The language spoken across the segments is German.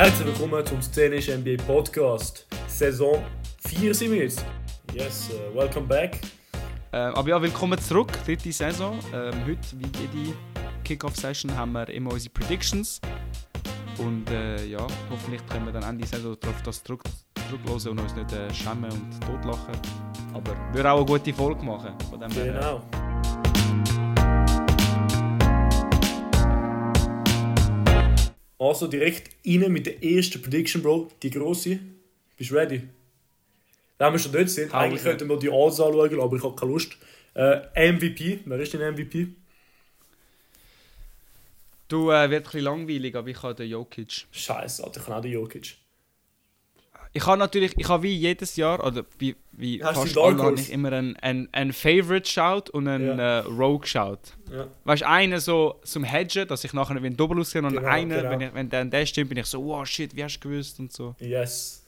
Herzlich willkommen zum Szenisch NBA Podcast. Saison 4 sind wir jetzt. Yes, uh, welcome back. Ähm, aber ja, willkommen zurück, dritte Saison. Ähm, heute, wie jede Kickoff-Session, haben wir immer unsere Predictions. Und äh, ja, hoffentlich können wir dann Ende Saison darauf das zurück, zurückhören und uns nicht äh, schämen und totlachen. Aber würde auch eine gute Folge machen. Von dem her, äh, Also direkt rein mit der ersten Prediction, Bro. Die grosse. Bist du ready? Wenn wir schon dort sind, eigentlich könnten wir die Alls anschauen, aber ich habe keine Lust. Äh, MVP. Wer ist dein MVP? Du äh, wird ein bisschen langweilig, aber ich habe den Jokic. Scheiße, Alter, ich kann auch den Jokic. Ich habe natürlich, ich habe wie jedes Jahr, oder wie, wie Hast fast alle, habe ich immer einen, einen, einen Favorite-Shout und einen Ja. äh, Rogue-Shout. Ja. Weißt du, einen so zum Hedgen, dass ich nachher wie ein Doppel aussehe und Genau, einen, genau. wenn, ich, wenn der, der stimmt, bin ich so, wow, shit, wie hast du gewusst und so. Yes.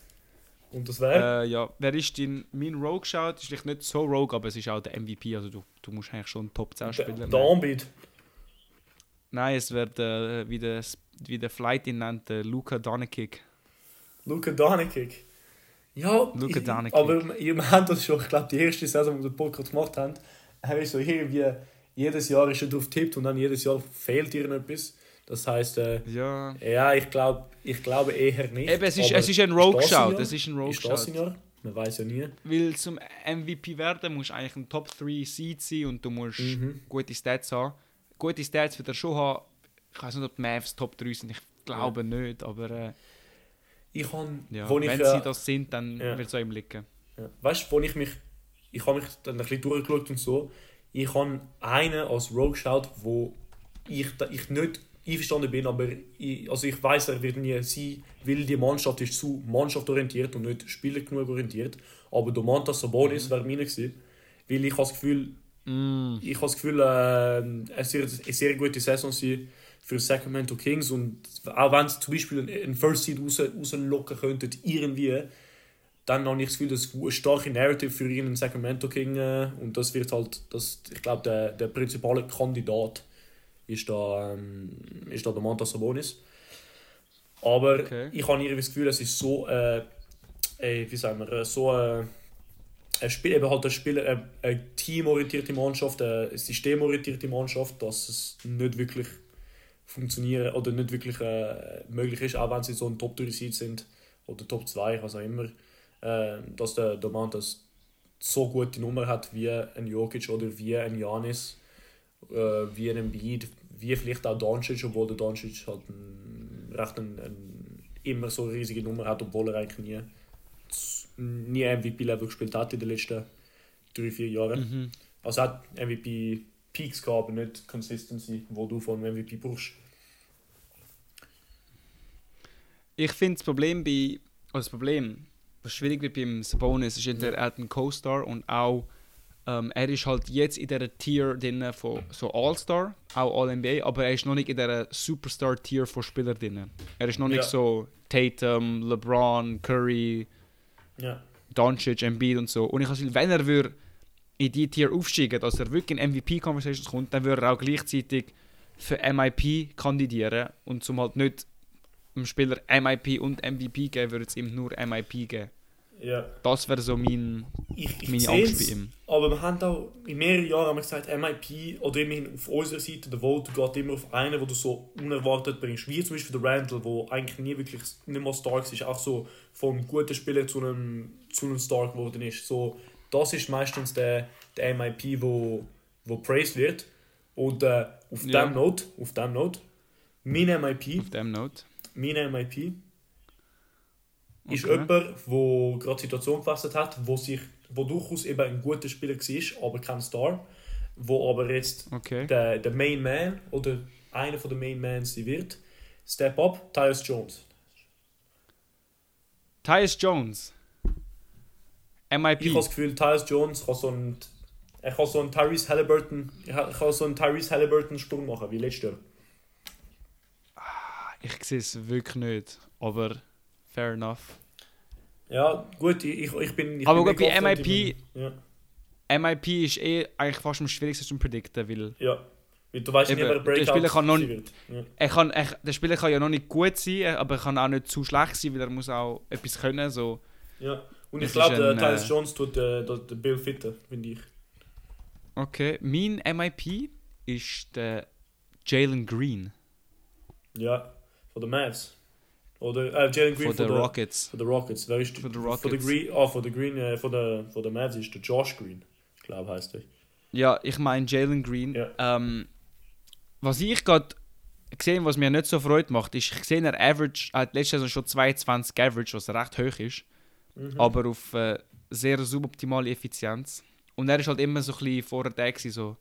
Und das wäre? Äh, ja, wer ist dein, mein Rogue-Shout? Ist vielleicht nicht so Rogue, aber es ist auch der MVP, also du, du musst eigentlich schon Top 10 der Spieler der nehmen. Anbieter. Nein, es wird, äh, wie, der, wie der Flight ihn nennt, der Luca Doncic. Luca Danekic. Ja, ich- Doncic. aber wir haben das schon, ich glaube, die erste Saison, wo wir den Podcast gemacht haben, haben wir so irgendwie, jedes Jahr ist er drauf tippt und dann jedes Jahr fehlt irgendetwas. Das heisst, äh, Ja. ja, ich glaube ich glaube eher nicht. Eben, es ist, es ist ein. Jahr? Es ist ein. Jahr? Man weiß ja nie. Weil zum MVP werden musst du eigentlich ein Top 3 Seed sein und du musst Mhm. gute Stats haben. Gute Stats wird er schon haben. Ich weiß nicht, ob die Mavs Top 3 sind, ich glaube nicht, aber äh, Ich habe, ja, wo ich, wenn äh, sie das sind, dann ja. wird es auch ihm liegen. Ja. Weißt du, wo ich mich. Ich habe mich dann ein bisschen durchgeschaut und so. Ich habe einen als Rogue geschaut, wo ich, ich nicht einverstanden bin, aber ich, also ich weiß, er wird nie sein, weil die Mannschaft ist zu mannschaftorientiert und nicht Spieler genug orientiert. Aber Domantas Sabonis wäre meine gewesen. Weil ich habe das Gefühl, Mm. ich habe das Gefühl, äh, es wird eine sehr gute Saison sein für Sacramento Kings und auch wenn sie zum Beispiel einen First Seed raus, rauslocken könnten, irgendwie, dann habe ich das Gefühl, dass es eine starke Narrative für irgendeinen Sacramento King äh, und das wird halt, das, ich glaube, der, der prinzipale Kandidat ist da, ähm, ist da der Mantas Sabonis. Aber Okay. ich habe irgendwie das Gefühl, es ist so, äh, äh, wie sagen wir, äh, so äh, ein Spiel, eben halt ein Spieler, eine, eine teamorientierte Mannschaft, eine systemorientierte Mannschaft, dass es nicht wirklich funktionieren oder nicht wirklich äh, möglich ist, auch wenn sie so ein Top 3 Seed sind oder Top 2, was auch immer, äh, dass der, das so gute Nummer hat wie ein Jokic oder wie ein Janis, äh, wie ein Embiid, wie vielleicht auch Doncic, obwohl der Doncic halt ein, recht ein, ein, immer so eine riesige Nummer hat, obwohl er eigentlich nie nie MVP-Level gespielt hat in den letzten drei, vier Jahren. Mhm. Also hat MVP-Peaks gehabt, aber nicht Consistency, wo du von MVP brauchst. Ich finde das Problem bei. Also das Problem, was schwierig wird beim Sabonis, ist entweder er hat einen Co-Star und auch. Ähm, er ist halt jetzt in dieser Tier drin von so All-Star, auch All-NBA, aber er ist noch nicht in dieser Superstar-Tier von Spielern drin. Er ist noch nicht Ja. so Tatum, LeBron, Curry, Ja. Doncic, Embiid und so. Und ich habe wenn er würde in die Tier aufsteigen, dass er wirklich in MVP-Conversations kommt, dann würde er auch gleichzeitig für MIP kandidieren und zum halt nicht dem Spieler MIP und MVP geben, würde es ihm nur MIP geben. ja. Das wäre so mein, Ich, ich meine Angst bei ihm. Aber wir haben auch in mehreren Jahren haben wir gesagt, MIP oder immerhin auf unserer Seite, der Vote geht immer auf einen, wo du so unerwartet bringst. Wie zum Beispiel der Randall, wo eigentlich nie wirklich nicht mal stark ist, auch so vom guten Spieler zu einem, zu einem Star geworden ist. So, das ist meistens der, der MIP, wo, wo praised wird. Und äh, auf Ja. dem Note, auf dem Note, mein MIP, Auf dem Note. Mein MIP ist Okay. jemand, der gerade die Situation gewechselt hat, wo, sich, wo durchaus eben ein guter Spieler war, aber kein Star, wo aber jetzt Okay. der, der Main Man oder einer von der Main Mans wird. Step up, Tyus Jones. Tyus Jones. MIP. Ich habe das Gefühl, Tyus Jones kann so ein er kann so einen Tyrese Halliburton, er kann so einen Tyrese Halliburton Sprung machen wie letztes Jahr. Ich sehe es wirklich nicht, aber fair enough. Ja, gut, ich, ich, bin. Ich Aber bin gut, bei MIP bin- Ja, MIP ist eh eigentlich fast am schwierigsten zu predikten, weil ja. Weil du weißt Eben, nicht, wer der Breakout Spieler kann noch- wird. Ja. Er kann, er, der Spieler kann ja noch nicht gut sein, aber er kann auch nicht zu schlecht sein, weil er muss auch etwas können. So. Ja. Und ich glaube, der äh, Jones tut äh, den den Bill fitter, finde ich. Okay, mein MIP ist der Jalen Green Ja, von den Mavs. Oder äh, Jalen Green von den von der- Rockets. Von den Rockets. Wer ist Von den Von der Rockets. Green, ah, von der Green, äh, von der, von der Mavs ist der Josh Green. Ich glaube, heißt er. Ja, ich meine Jalen Green. Ja. Ähm, was ich gerade gesehen, was mir nicht so Freude macht, ist, ich sehe, er average, er hat letztes Jahr schon 22 Average, was recht hoch ist, Mhm. aber auf äh, sehr suboptimale Effizienz. Und er ist halt immer so ein bisschen vorher da gewesen, so,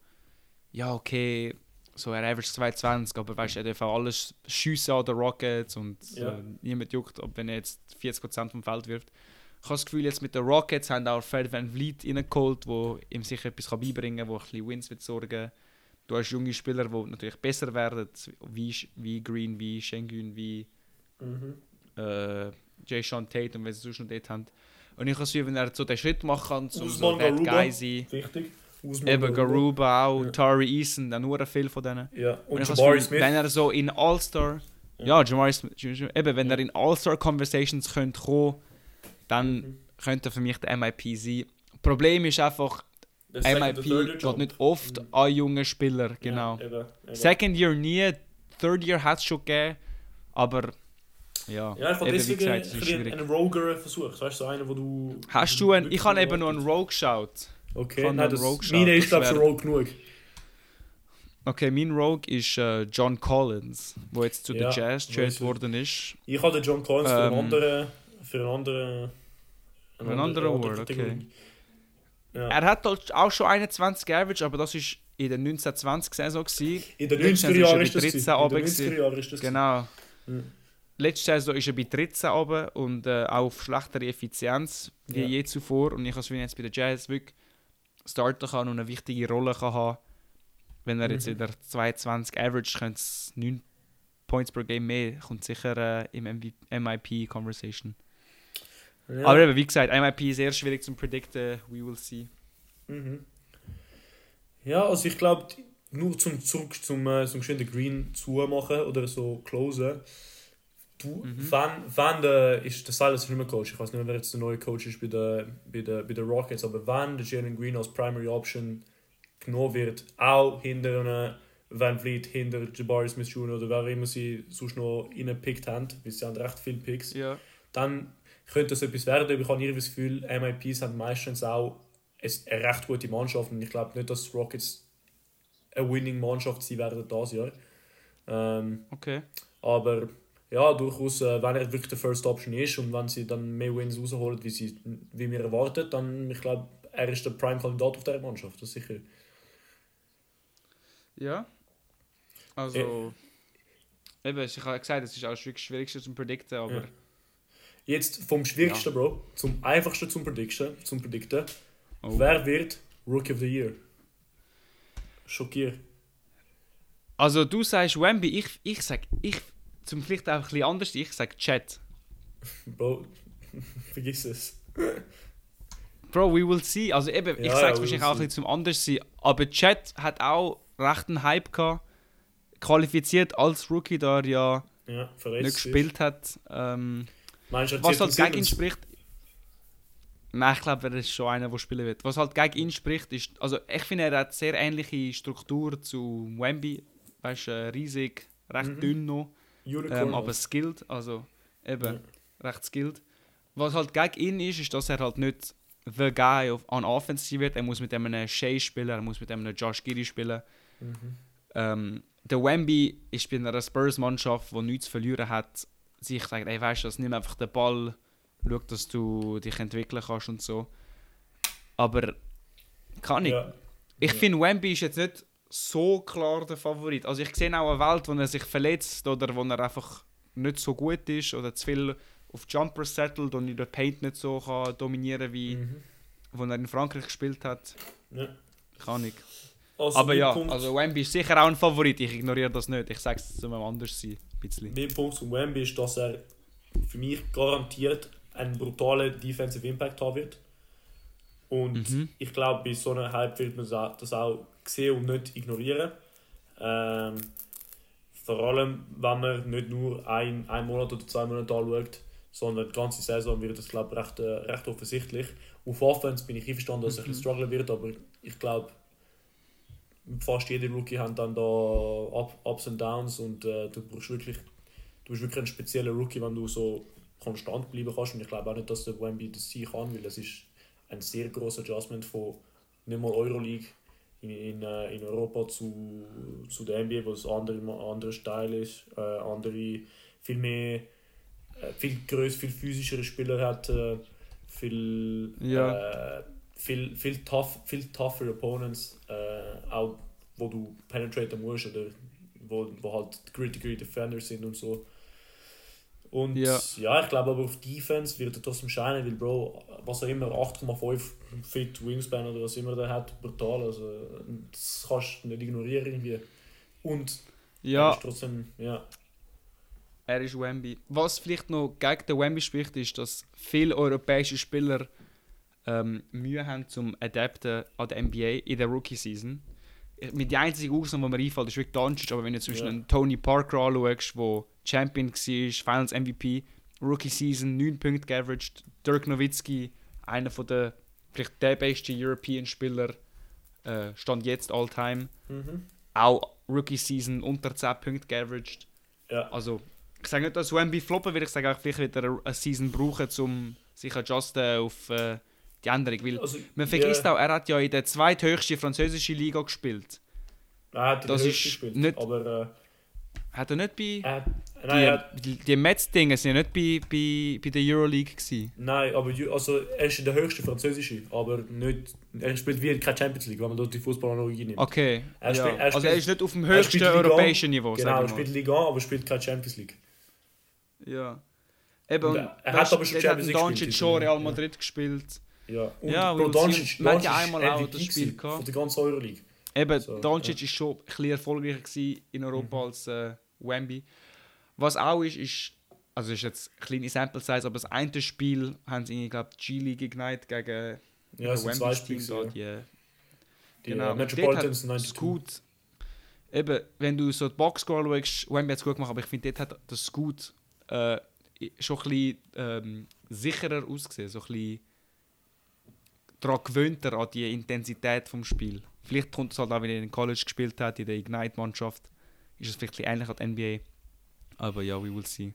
ja, okay, so er average 22, aber weißt du, er darf auch alles schiessen an den Rockets und Ja. äh, niemand juckt, ob wenn er jetzt 40% vom Feld wirft. Ich habe das Gefühl, jetzt mit den Rockets haben auch Fred Van Vliet reingeholt, wo ihm sicher etwas kann beibringen kann, wo ein bisschen Wins wird sorgen. Du hast junge Spieler, die natürlich besser werden, wie, wie Green, wie Schengen, wie Mhm. äh, Jay Sean Tate und wenn sie sonst noch dort haben. Und ich habe das Gefühl, wenn er so den Schritt machen kann, um so der Garuba. Guy sein. Wichtig. Eben Garuba auch, Ja. Tari Eason, dann nur viel von denen. Ja, Und und das Jabari Smith. wenn er so in All-Star, Ja. ja, Jamari Smith, eben, wenn Ja. er in All-Star-Conversations könnte kommen, dann Mhm. könnte er für mich der MIP sein. Problem ist einfach, or MIP geht Job. nicht oft Mhm. an junge Spieler, genau. Ja, eben, eben. Second Year nie, Third Year hat es schon gegeben, aber ja, Ja, eben, wie deswegen gesagt, ist bisschen schwierig. einen Roger versucht. Weißt du, so einen, wo du. Hast du einen, ich habe eben noch einen Rogue geschaut. Okay, von nein, das, Rogue schaut, meine ist, glaube ich, Rogue genug. Okay, mein Rogue ist äh, John Collins, der jetzt zu Ja, den Jazz ich. worden ist. Ich habe den John Collins für einen Ähm, anderen. Für einen anderen. Für einen anderen Award, okay. Ja. Er hat auch schon 21 Average, aber das ist in der 1920-Saison. gewesen. In den Letztes 90er Jahr Jahren ist ist das. bei 13 gewesen. In runter den gewesen. 90er Jahren ist das. Genau. Mhm. Letzte Saison ist er bei 13 runter und äh, auch auf schlechtere Effizienz wie Ja. je zuvor. Und ich habe es jetzt bei den Jazz wirklich starten kann und eine wichtige Rolle kann haben. Wenn er jetzt Mhm. in der 22 Average könnte es 9 Points per Game mehr, kommt sicher äh, im MIP-Conversation. Ja. Aber eben, wie gesagt, MIP ist sehr schwierig zu predikten. We will see. Mhm. Ja, also ich glaube, nur zum zurück zum, äh, zum geschwinden Green zumachen oder so closen. Du, Mhm. wann, wann der, ist der Silas ist nicht mehr Coach, ich weiß nicht mehr, wer jetzt der neue Coach ist bei den bei der, bei der Rockets, aber wann der Jalen Green als Primary Option genommen wird, auch hinter einem Van Vliet, hinter Jabari Smith Jr. oder wer immer sie sonst noch reingepickt haben, weil sie haben recht viele Picks, Ja. dann könnte das etwas werden. Ich habe irgendwie das Gefühl, MIPs haben meistens auch eine recht gute Mannschaft und ich glaube nicht, dass Rockets eine Winning-Mannschaft sein werden dieses Jahr. Ähm, Okay. aber ja, durchaus, äh, wenn er wirklich der First Option ist und wenn sie dann mehr Wins rausholen, wie, sie, wie wir erwarten, dann ich glaube, er ist der Prime-Kandidat auf dieser Mannschaft, das ist sicher. Ja. Also. Eben, ich habe gesagt, es ist auch wirklich schwierig zu predikten, aber. Ja. Jetzt vom Schwierigsten, Bro, zum einfachsten zum Predikten. Zum Predikten. Oh. Wer wird Rookie of the Year? Schockiert. Also du sagst Wemby, ich, ich sag, ich, zum vielleicht auch ein bisschen anders, ich sag Chat. Bro, vergiss es. Bro, we will see. Also eben, ich Ja, sag's ja, we will wahrscheinlich auch ein bisschen zum anders sein, aber Chat hat auch recht einen Hype gehabt. Qualifiziert als Rookie, da er ja Ja, nicht gespielt hat. Ähm, Meinst was halt gegen ihn spricht. Nein, ich glaube, er ist schon einer, der spielen wird. Was halt gegen ihn spricht, ist. Also, ich finde, er hat sehr ähnliche Struktur zu Wemby. Weißt du, äh, riesig, recht Mhm. dünn noch. Unicorn. Ähm, aber skilled, also eben Ja. recht skilled. Was halt gegen ihn ist, ist, dass er halt nicht the guy auf, an Offense wird. Er muss mit einem Shea spielen, er muss mit einem Josh Giddy spielen. Mhm. Ähm, der Wemby ist bei einer Spurs-Mannschaft, die nichts zu verlieren hat, sich sagt, ey, weißt du, das nimm einfach den Ball, schau, dass du dich entwickeln kannst und so. Aber kann ich. Ja. Ich Ja. finde, Wemby ist jetzt nicht so klar der Favorit. Also ich sehe auch eine Welt, wo er sich verletzt oder wo er einfach nicht so gut ist oder zu viel auf Jumper settelt und in der Paint nicht so kann dominieren wie Mhm. wo er in Frankreich gespielt hat. ja. Kann ich. Also Aber ja, Punkt, also Wemby ist sicher auch ein Favorit. Ich ignoriere das nicht. Ich sage es zu einem anders sein. Ein bisschen. mein Punkt zum Wemby ist, dass er für mich garantiert einen brutalen Defensive Impact haben wird. Und Mhm. ich glaube, bei so einem Hype wird man das auch sehen und nicht ignorieren. Ähm, vor allem, wenn man nicht nur ein, ein Monat oder zwei Monate anschaut, sondern die ganze Saison wird das, glaube ich, recht, äh, recht offensichtlich. Auf Offense bin ich einverstanden, dass es Mhm. ein bisschen strugglen wird, aber ich glaube, fast jeder Rookie hat dann da Up, Ups und Downs und äh, du brauchst wirklich, du bist wirklich ein spezieller Rookie, wenn du so konstant bleiben kannst und ich glaube auch nicht, dass der Wemby das sein kann, weil es ist ein sehr großer Adjustment von nicht mal Euroleague in, in, äh, in Europa zu, zu der NBA, wo es andere, andere Style ist, äh, andere, viel mehr, äh, viel größer, viel physischere Spieler hat, äh, viel, Ja. äh, viel, viel, tough, viel tougher Opponents, äh, auch wo du penetraten musst oder wo, wo halt gritty Defenders sind und so. Und Ja. ja, ich glaube aber auf Defense wird er trotzdem scheinen, weil Bro, was er immer 8,5 Fit Wingspan oder was immer der hat, brutal. Also das kannst du nicht ignorieren irgendwie. Und er Ja, ist trotzdem, ja. er ist Wemby. Was vielleicht noch gegen den Wemby spricht, ist, dass viele europäische Spieler ähm, Mühe haben zum Adapten an der NBA in der Rookie-Season. Mit der einzigen Ausnahme, die mir einfällt, ist wirklich Doncic, aber wenn du zum Beispiel Ja. einen Tony Parker anschaust, der Champion war, Finals MVP, Rookie-Season, 9 Punkte geaveraged, Dirk Nowitzki, einer von der, vielleicht der beste European-Spieler, äh, stand jetzt all-time, Mhm. auch Rookie-Season unter 10 Punkte geaveraged. Ja. Also, ich sage nicht, dass Wemby floppen wird, ich sage auch, vielleicht wird er eine Season brauchen, um sich adjusten auf äh, die Änderung. Weil Also, man vergisst ja, auch, er hat ja in der zweithöchsten französischen Liga gespielt. er hat in das ist gespielt, nicht- aber Hat er nicht bei. äh, er, nein, er, die die, die Mets-Dinge sind ja nicht bei, bei, bei der Euroleague gewesen. nein, aber also, er ist in der höchsten französischen, aber nicht, er spielt wie keine Champions League, wenn man dort die Fußballanalogie nimmt. Okay. Er ja. spielt- er also er spielt- ist nicht auf dem er höchsten europäischen Niveau, Genau, er spielt. Liga, aber spielt keine Champions League. Ja. Eben, Und und er- er weißt, hat aber schon Champions League Doncic gespielt, schon Real ja. Madrid gespielt. Ja, und Ja, Bro, Doncic, hat Doncic ja einmal auch MVP das Spiel gehabt. Von der ganzen Euroleague. Eben, So, Doncic ist schon ein bisschen erfolgreicher gewesen in Europa Mhm. als äh, Wemby. Was auch ist, ist, also ist jetzt eine kleine Sample Size, aber das eine Spiel haben sie, ich glaube, G-League Ignite gegen Ja, es sind zwei Team Spiele. da, ja. die, Die genau. äh, Und Metropolitans dort hat 92. Scoot, eben, wenn du so die Boxscore schaust, Wemby hat es gut gemacht, aber ich finde, dort hat das Scoot äh, schon ein bisschen ähm, sicherer ausgesehen, so ein bisschen daran gewöhnter an die Intensität vom Spiel. Vielleicht kommt es halt auch, wenn er in College gespielt hat, in der Ignite-Mannschaft, ist es vielleicht ähnlich an der NBA. Aber ja, we will see.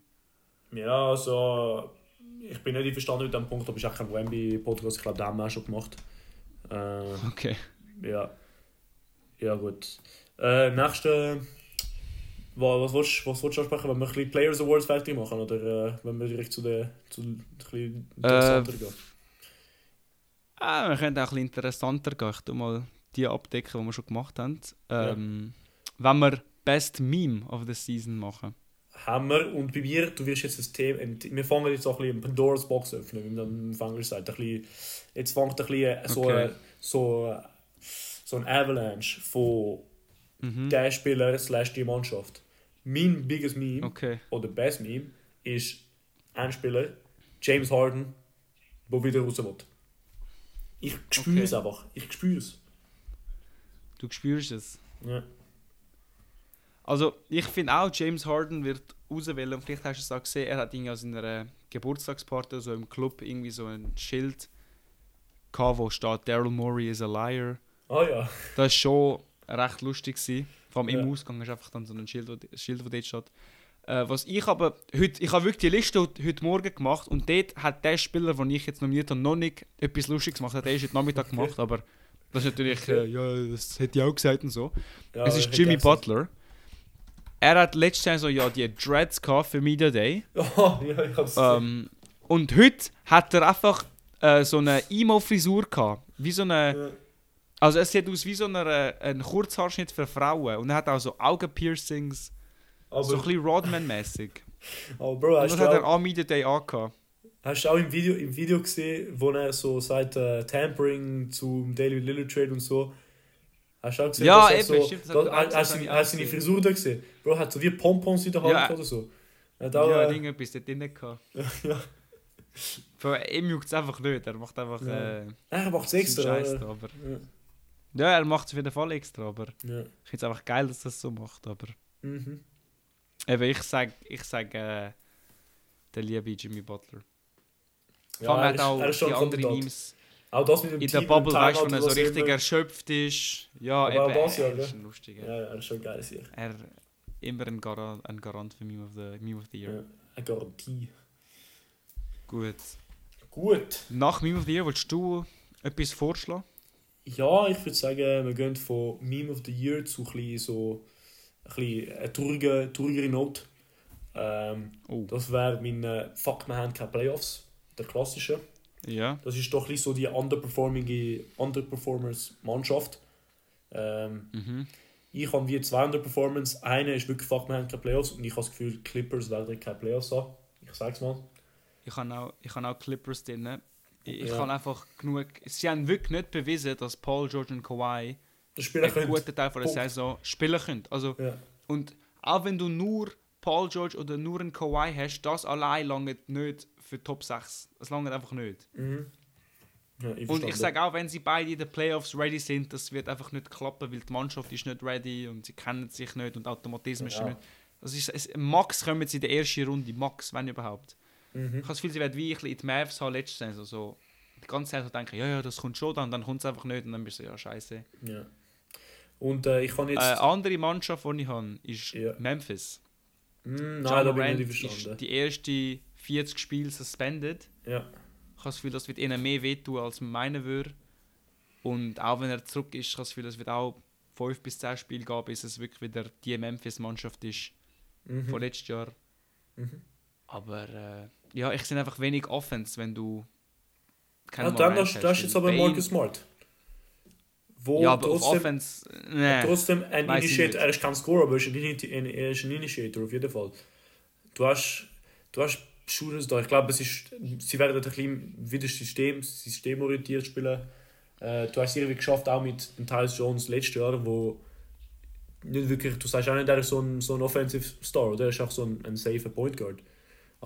Ja, also ich bin nicht einverstanden mit dem Punkt, aber ist auch kein Wemby-Podcast, ich glaube, den haben wir auch schon gemacht. Äh, Okay. ja. Ja, gut. Äh, nächste. wa- Was willst, was willst du ansprechen, wenn wir ein bisschen Players Awards fertig machen oder äh, wenn wir direkt zu der zu ein bisschen interessanter gehen? Ah, wir können auch ein bisschen interessanter gehen. Ich mal die abdecken, die wir schon gemacht haben. Ähm, Wenn wir Best Meme of the Season machen. Haben wir und bei mir, du wirst jetzt das Thema, ein- wir fangen jetzt auch ein bisschen Pandoras Box öffnen, wie man im Englisch sagt. Ein bisschen, jetzt fängt ein bisschen so, Okay. äh, so, so ein Avalanche von Mhm. der Spieler slash die Mannschaft. Mein biggest Meme Okay. oder best Meme ist ein Spieler, James Harden, der wieder raus will. Ich spüre Okay. es einfach. Ich spüre es. Du spürst es. Ja. Also, ich finde auch, James Harden wird auswählen. Und vielleicht hast du es auch gesehen, er hat irgendwie an seiner Geburtstagsparty so im Club irgendwie so ein Schild gehabt, wo steht Daryl Morey is a liar. Ah ja. Das war schon recht lustig. Gewesen. Vor allem im Ja. Ausgang ist einfach dann so ein Schild, wo, Schild, wo dort steht. Äh, was ich aber, heute, ich habe wirklich die Liste heute Morgen gemacht und dort hat der Spieler, den ich jetzt nominiert habe, noch nicht etwas Lustiges gemacht. Hat er erst heute Nachmittag gemacht, aber das ist natürlich, äh, ja, das hätte ich auch gesagt und so. ja es ist Jimmy Butler. Er hat letztes Jahr so ja die Dreads gehabt für Media Day. Oh, ja, ich hab's. Ähm, und heute hat er einfach äh, so eine Emo-Frisur gehabt. Wie so eine. Ja. Also es sieht aus wie so eine, ein Kurzhaarschnitt für Frauen. Und er hat auch so Augenpiercings. Aber, so ein bisschen Rodman-mäßig. aber Bro, Und hast das du, hat er auch, Media Day angehabt. hast du auch im Video, im Video gesehen, wo er so sagt, äh, Tampering zum Daily Lillard Trade und so. Hast du auch gesehen, Ja, dass er eben, so, stimmt, da, hat- hast, hast, du ich hast auch seine. Frisur da gesehen? Bro, hat so wie Pompons in der Hand Ja. oder so. Er hat auch, ja, äh, irgendetwas dort drin gehabt. ja. Für ihm juckt es einfach nicht. Er macht einfach Ja. äh, Er macht seinen extra. Scheiß da. Aber ja. Ja, er macht es auf jeden Fall extra, aber Ja. ich finde es einfach geil, dass er es so macht. Aber Mhm. Eben, ich sage, ich sag, äh, der liebe Jimmy Butler. Ja, er ist, auch er ist schon die anderen. Memes Auch das mit dem in Team der Bubble, weißt du, wenn er so richtig immer. erschöpft ist. Ja, auch eben, das Jahr, er ist ein lustiger. Ja, er ist schon geil hier. Er immer ein Garant, ein Garant für Meme of the, Meme of the Year. Ja. Eine Garantie. Gut. Gut. Nach Meme of the Year willst du etwas vorschlagen? Ja, ich würde sagen, wir gehen von Meme of the Year zu ein so bisschen eine traurige, traurigere Note. Ähm, Oh. das wäre mein äh, Fuck, wir haben keine Playoffs. Der klassische. Ja. Das ist doch ein so die underperforming Underperformers-Mannschaft. Ähm, Mhm. ich habe wie zwei Underperformance. Eine ist wirklich Fuck, wir haben keine Playoffs. Und ich habe das Gefühl, Clippers werden keine Playoffs haben. Ich sag's mal. Ich habe auch, ich habe auch Clippers drin. Ich, Ja. kann einfach genug. Sie haben wirklich nicht bewiesen, dass Paul George und Kawhi einen können. guten Teil von der Punkt. Saison spielen können. Also, Ja. und auch wenn du nur Paul George oder nur einen Kawhi hast, das allein lange nicht für Top 6. Es lange einfach nicht. Mhm. Ja, Und ich sage auch, wenn sie beide in den Playoffs ready sind, das wird einfach nicht klappen, weil die Mannschaft ist nicht ready und sie kennen sich nicht und Automatismus ist Ja. nicht. Das ist, es, Max kommen sie in der ersten Runde, Max, wenn überhaupt. Mhm. Ich habe das Gefühl, sie werden wie bisschen in die Mavs haben letzte Saison. So, die ganze Zeit so denken, ja, ja, das kommt schon, dann, dann kommt es einfach nicht und dann bist du ja, scheiße. Ja. Und äh, ich kann jetzt. Eine andere Mannschaft, die ich habe, ist Ja. Memphis. Mm, nein, da bin ich nicht verstanden. die ersten 40 Spiele suspended. Ja. Ich habe das Gefühl, das wird ihnen mehr wehtun, als man meinen würde. Und auch wenn er zurück ist, ich habe das Gefühl, es wird auch 5 bis 10 Spiele gehen, bis es wirklich wieder die Memphis-Mannschaft ist Mhm. von letztes Jahr. Mhm. Aber äh, ja, ich sehe einfach wenig Offense, wenn du Ja, dann Morant hast, das ist jetzt aber Bane- Marcus Smart. Wo Ja, aber trotzdem, Offense. Nee. trotzdem ein Initiator, er ist kein Scorer, aber er ist ein, er ist ein Initiator auf jeden Fall. Du hast, du hast Shooters da. Ich glaube, es ist, sie werden ein bisschen wieder System, systemorientiert spielen. Äh, du hast es irgendwie geschafft, auch mit dem Tyus Jones letztes Jahr, wo nicht wirklich, du sagst auch nicht, er ist so ein, so ein Offensive Star, oder? Er ist auch so ein, ein safer Point Guard.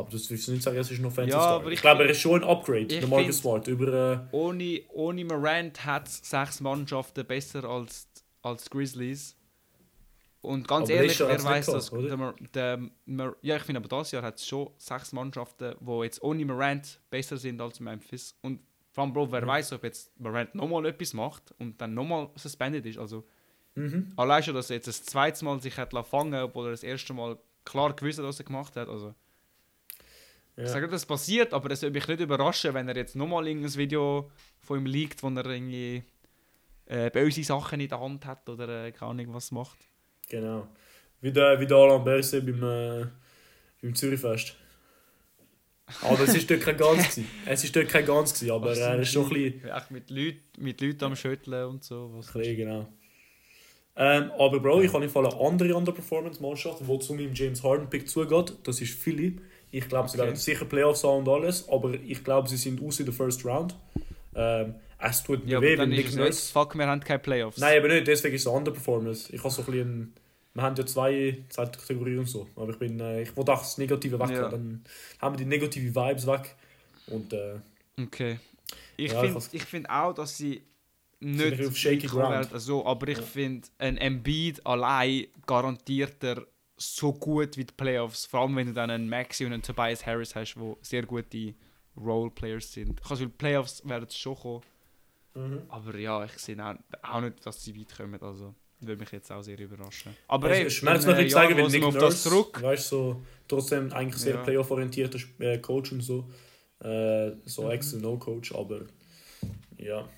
Aber das willst du nicht sagen, er ist ein Offensive Ja, Star. ich, ich glaube, er ist schon ein Upgrade, der Marcus Smart. Über, äh, Ohne, ohne Morant hat es sechs Mannschaften besser als, als Grizzlies. Und ganz Aber ehrlich, wer weiß das? Der, der, Mar- ja, ich finde aber dieses Jahr hat es schon sechs Mannschaften, die jetzt ohne Morant besser sind als Memphis. Und vor allem, Bro, wer Ja. weiß, ob jetzt Morant nochmal etwas macht und dann nochmal suspended ist. Also, mhm. allein schon, dass er jetzt das zweite Mal sich hat fangen obwohl er das erste Mal klar gewusst hat, was er gemacht hat. Also, Ja. Ich sage nicht, dass es passiert, aber es würde mich nicht überraschen, wenn er jetzt nochmal irgendein Video von ihm liegt, wo er irgendwie äh, böse Sachen in der Hand hat oder äh, keine Ahnung was macht. Genau. Wie der, wie der Alain Berset beim, äh, beim Zürichfest. Aber es ist dort kein Ganz. gewesen. Es ist dort kein Ganz, gewesen, aber er ist schon ein bisschen. Echt mit Leuten mit Leuten am Schütteln und so. Was bisschen genau. Ähm, aber Bro, ich habe im Fall eine andere Underperformance-Mannschaft, die zu meinem James Harden-Pick zugeht. Das ist Philly. Ich glaube, sie Okay. werden sicher Playoffs haben und alles, aber ich glaube, sie sind aus in der First Round. Ähm, es tut mir ja, weh, dann Nick Nurse. nicht, fuck, wir haben keine Playoffs. Nein, aber nicht, deswegen ist es Underperformance. Ich habe so ein bisschen. Wir haben ja zwei, zwei Kategorien und so. Aber ich bin. Äh, ich wollte auch das Negative weg. Ja. Dann haben wir die negativen Vibes weg. Und äh, Okay. Ich Ja, finde find auch, dass sie nicht auf shaky ground. werden, so, aber ich Ja. finde, ein Embiid allein garantiert er so gut wie die Playoffs. Vor allem, wenn du dann einen Maxi und einen Tobias Harris hast, die sehr gute Roleplayers sind. Ich das Gefühl, Playoffs werden schon kommen. mhm. Aber ja, ich sehe auch, auch nicht, dass sie weit kommen. Also würde mich jetzt auch sehr überraschen. Aber Aber ey, noch äh, nicht sagen, weil Nick auf Nurse, das zurück. weißt so trotzdem eigentlich sehr Ja. Playoff-orientierter äh, Coach und so. Äh, so Mhm. Ex-No-Coach, aber ja.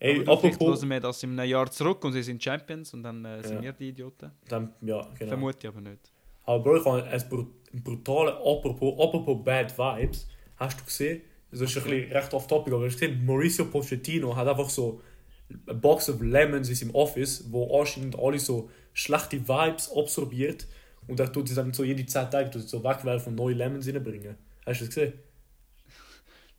Aber Ey, vielleicht apropos. hören wir das in einem Jahr zurück und sie sind Champions und dann äh, sind Ja. wir die Idioten. Dann, ja, genau. Vermute ich aber nicht. Aber Bro, ich habe ein bru- ein brutale apropos, apropos Bad Vibes. Hast du gesehen? Das ist ein bisschen recht off topic, aber du gesehen, Mauricio Pochettino hat einfach so eine Box of Lemons in seinem Office, wo anscheinend alle so schlechte Vibes absorbiert und er tut sie dann so jede 10 Tage so wegwerfen und neue Lemons reinbringen. Hast du das gesehen?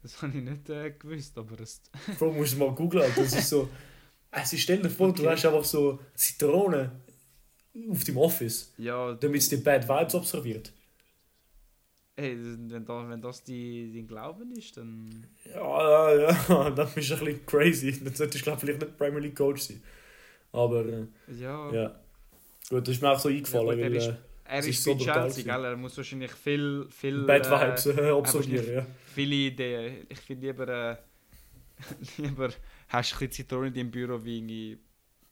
Das habe ich nicht äh, gewusst, aber es. Bro, musst du mal googeln. Das ist so. Es ist stell dir vor, du Okay. hast einfach so Zitronen auf deinem Office, Ja, damit es die Bad Vibes absorbiert. Ey, wenn, da, wenn das die, dein Glauben ist, dann. Ja, ja, ja, das ist ein bisschen crazy. Dann solltest du, glaube vielleicht nicht Premier League Coach sein. Aber, äh, Ja. ja. Gut, das ist mir auch so eingefallen, Ja, er weil ist- äh, Er ist ist bei so Chelsea, gell? Er muss wahrscheinlich viel. viel Bad äh, Vibes äh, absorbieren, ja. Viele Ideen. Ich finde lieber. Äh, lieber hast du ein bisschen Zitronen in deinem Büro wie,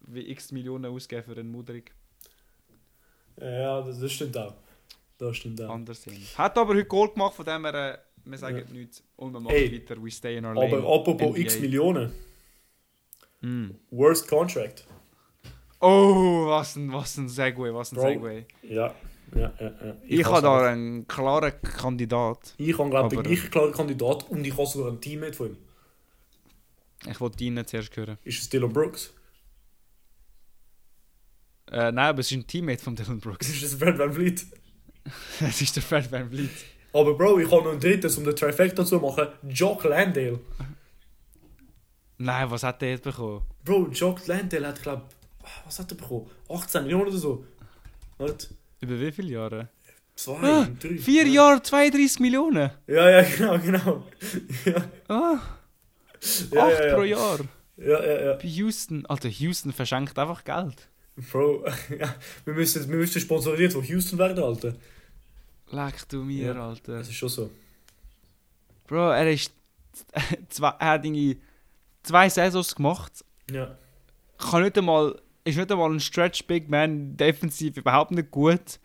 wie x Millionen ausgeben für einen Mudrik. Ja, das, das stimmt auch. Das stimmt auch. Anders. Hat aber heute Gold gemacht, von dem her. Äh, wir sagen Ja. nichts. Und wir machen Ey, weiter. We stay in our lane. Aber apropos NBA. x Millionen, Mm. Worst Contract. Oh, was ein, was ein Segway, was ein Bro. Segway. Ja, ja, ja. ja. Ich, hab's habe da auch. einen klaren Kandidat. Ich habe, glaube ich, den gleichen klaren Kandidat und ich habe sogar einen Teammate von ihm. Ich wollte deinen zuerst hören. Ist es Dylan Brooks? Äh, nein, aber es ist ein Teammate von Dylan Brooks. Ist es Brad Van Vliet? es ist der Fred Van Vliet. Aber Bro, ich habe noch einen dritten, um den Trifecta zu machen. Jock Landale. Nein, was hat der jetzt bekommen? Bro, Jock Landale hat, glaube was hat er bekommen? 18 Millionen oder so? Nicht? Über wie viele Jahre? Zwei, Ah, drei. Vier ja. Jahre, 32 Millionen. Ja, ja, genau, genau. Ja, Ah, ja, acht ja, pro ja. Jahr. Ja, ja, ja. Bei Houston. Alter, Houston verschenkt einfach Geld. Bro, ja, wir müssen, wir müssen sponsoriert von Houston werden, Alter. Leck du mir. Alter. Das ist schon so. Bro, er ist. Zwei, er hat irgendwie zwei Saisons gemacht. Ja. Kann nicht einmal. Ist nicht einmal ein Stretch Big Man defensiv überhaupt nicht gut.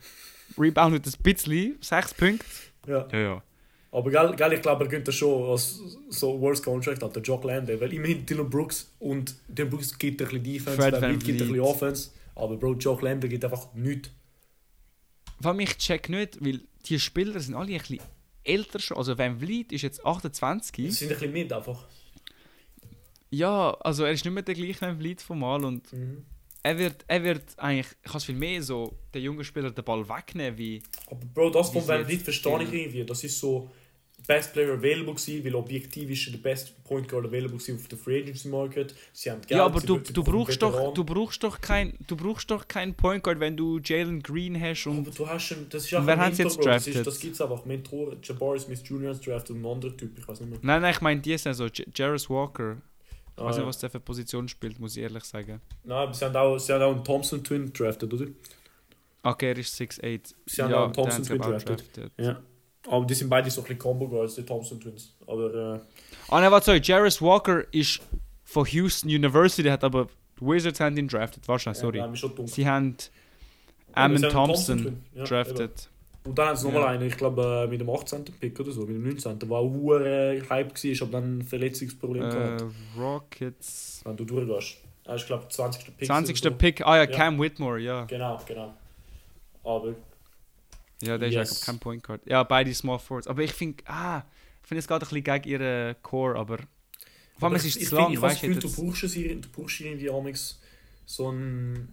Reboundet ein bisschen. Sechs Punkte. ja. Ja, ja. Aber gell, gell, ich glaube, er könnte das schon als so Worst Contract, Alter, Jock Landale. Weil immerhin Dylan Brooks und Dylan Brooks gibt ein bisschen Defense, Fred Van Vliet gibt ein bisschen Offense. Aber Bro, Jock Landale gibt einfach nichts. Vor allem, ich check nicht, weil die Spieler sind alle ein bisschen älter schon. Also Van Vliet ist jetzt Sie 28. sind ein bisschen mit einfach. Ja, also er ist nicht mehr der gleiche Van Vliet vom Mal und Mhm. Er wird, er wird eigentlich, ich kann es viel mehr so, der junge Spieler den Ball wegnehmen, wie, Aber Bro, das von Vliet verstehe ich irgendwie. Das ist so Best Player available gewesen, weil objektiv ist er der Best Point Guard available gewesen auf der Free Agency Market. Sie haben Geld, ja, aber du, du brauchst doch, du brauchst doch kein, du brauchst doch keinen Point Guard, wenn du Jalen Green hast und Aber du hast einen, das ist wer ein Mentor, jetzt Bro. Das, ist- das gibt es einfach. Mentor, Jabari Smith Jr. drafted und ein anderer Typ, ich weiß nicht mehr. Nein, nein, ich meine die Saison, J- Jarvis Walker. Ich Ah, weiß nicht, ja. was der für Position spielt, muss ich ehrlich sagen. Nein, sie haben auch, sie haben auch einen Thompson Twin drafted, oder? Okay, er ist 6'8. Sie haben auch einen Thompson Twin drafted. drafted. Ja. Aber die sind beide so ein bisschen Combo Guards, die Thompson Twins. Aber äh, Ah nein, warte, sorry, Jarvis Walker ist von Houston University, hat aber Wizards haben ihn drafted, wahrscheinlich, sorry. Ja, nein. Sie haben Ja, Ammon einen Thompson Twin. Ja, drafted. Und dann haben sie Ja. nochmal einen, ich glaube äh, mit dem 18. Pick oder so, mit dem 19. Der auch hure Hype war, aber dann ein Verletzungsproblem gehabt. Äh, Rockets. Wenn du durchgehst. Er ist, glaube ich, 20. Pick. 20. oder so. Pick, ah ja, Ja. Cam Whitmore, ja. Genau, genau. Aber Ja, der ist Yes. eigentlich kein Point Guard. Ja, beide Small Forwards. Aber ich finde, ah, ich finde es geht ein bisschen gegen ihre Core, aber. Vor allem, es ich- ist ich zu lang, Ich weißt du? Du brauchst es irgendwie amigs so ein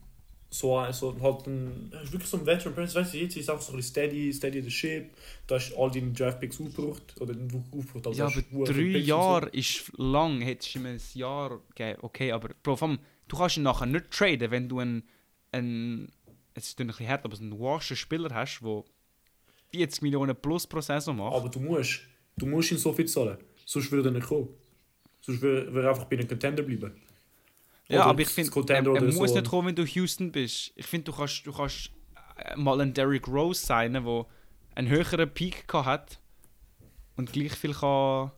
so, ein- so halt ein, es ist wirklich so ein Veteran Presence, weißt du, jetzt ist auch so ein steady, steady the ship, da hast all deine Draftpicks aufgebraucht, oder aufgebraucht, aber Ja, aber drei Picks und so. Jahre ist lang. Hättest du ihm ein Jahr gegeben, okay, aber Bro, allem, du kannst ihn nachher nicht traden, wenn du einen, einen es ist ein bisschen hart, aber einen washen Spieler hast, der 40 Millionen plus pro Saison macht. Aber du musst, du musst ihm so viel zahlen, sonst würde er nicht kommen. Sonst würde würde er einfach bei einem Contender bleiben. Ja, aber ich finde, er, er muss so. nicht kommen, wenn du Houston bist. Ich finde, du kannst, du kannst äh, mal einen Derrick Rose sein, der einen höheren Peak hat und gleich viel kann,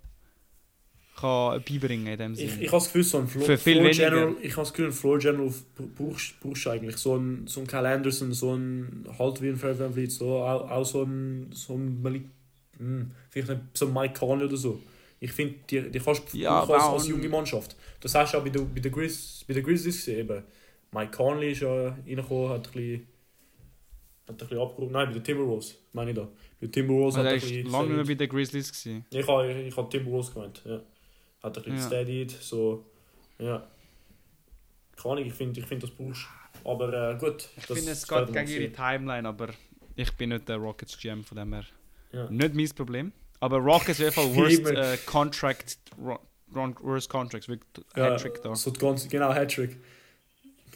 kann beibringen in dem Ich, Sinne. ich habe das Gefühl, so ein Floor, Für viel Floor weniger. General, ich habe das Gefühl, ein Floor General brauchst, brauchst du eigentlich. So ein, so ein Kyle Anderson, so ein halt wie ein Van Vliet, so, auch, auch so ein, so ein Malik, hm, vielleicht nicht so ein Mike Conley oder so. Ich finde, die, die kannst du Ja, als, als junge Mannschaft. Das hast du auch bei den bei der Grizz, bei der Grizzlies gesehen. Eben. Mike Conley ist ja reingekommen, hat ein bisschen, hat ein bisschen abgeräumt. Nein, bei den Timberwolves, meine ich da. Bei den Timberwolves Also hat er ein ist bisschen lange nicht bei den Grizzlies gewesen. Ich habe ich hab Timberwolves gemeint, ja. Hat ein bisschen Ja. steadied, so, ja. Keine Ahnung, ich finde, ich find, das brauchst. Aber äh, gut. Ich finde, es geht wir gegen ihre. Timeline, aber ich bin nicht der Rockets GM von dem her. Ja. Nicht mein Problem. Aber Rockets auf jeden Fall worst äh, Contract, worst Contracts, wirklich Ja, Hattrick da. So die ganze, genau, Hattrick.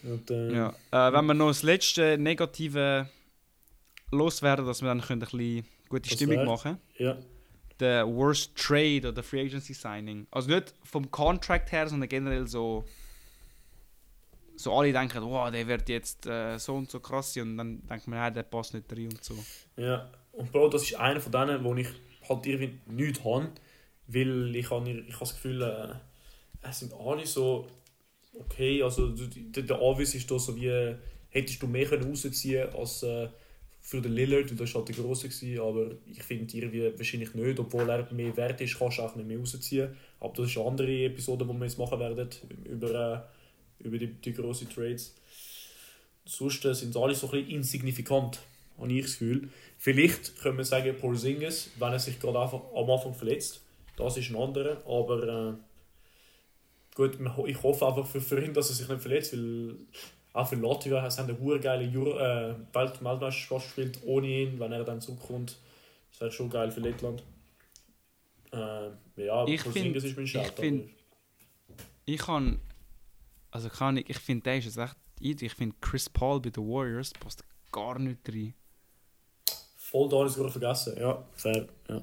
Und, äh, Ja. Äh, wenn wir noch das letzte Negative loswerden, dass wir dann können ein bisschen gute Stimmung wär- machen. Ja. Der Worst Trade oder Free Agency Signing. Also nicht vom Contract her, sondern generell so. So alle denken, wow, der wird jetzt äh, so und so krass sein und dann denkt man, ja, der passt nicht rein und so. Ja, und Bro, das ist einer von denen, wo ich halt irgendwie nichts habe, weil ich habe ich das Gefühl, äh, es sind alle so okay, also der, der Obvious ist da so wie, hättest du mehr können rausziehen als äh, für den Lillard, weil das war halt der Grosse, aber ich finde irgendwie wahrscheinlich nicht, obwohl er mehr wert ist, kannst du auch nicht mehr rausziehen, aber das ist eine andere Episode, die wir jetzt machen werden, über, äh, über die, die grossen Trades. Sonst äh, sind sie alle so ein bisschen insignifikant, habe ich das Gefühl. Vielleicht können wir sagen, Porzingis, wenn er sich gerade am Anfang verletzt, das ist ein anderer, aber äh, gut, ich hoffe einfach für, für ihn, dass er sich nicht verletzt, weil auch für Latvia haben eine hure geile Euro, äh, Weltmeisterschaft gespielt ohne ihn, wenn er dann zurückkommt. Das wäre schon geil für Lettland. Äh, ja, Ich Porzingis find- ist mein ich Shout. find- Ich kann. Also kann ich, ich finde, der ist jetzt echt easy. Ich finde Chris Paul bei den Warriors passt gar nicht rein. Voll da ist sogar vergessen. Ja, fair. Ja.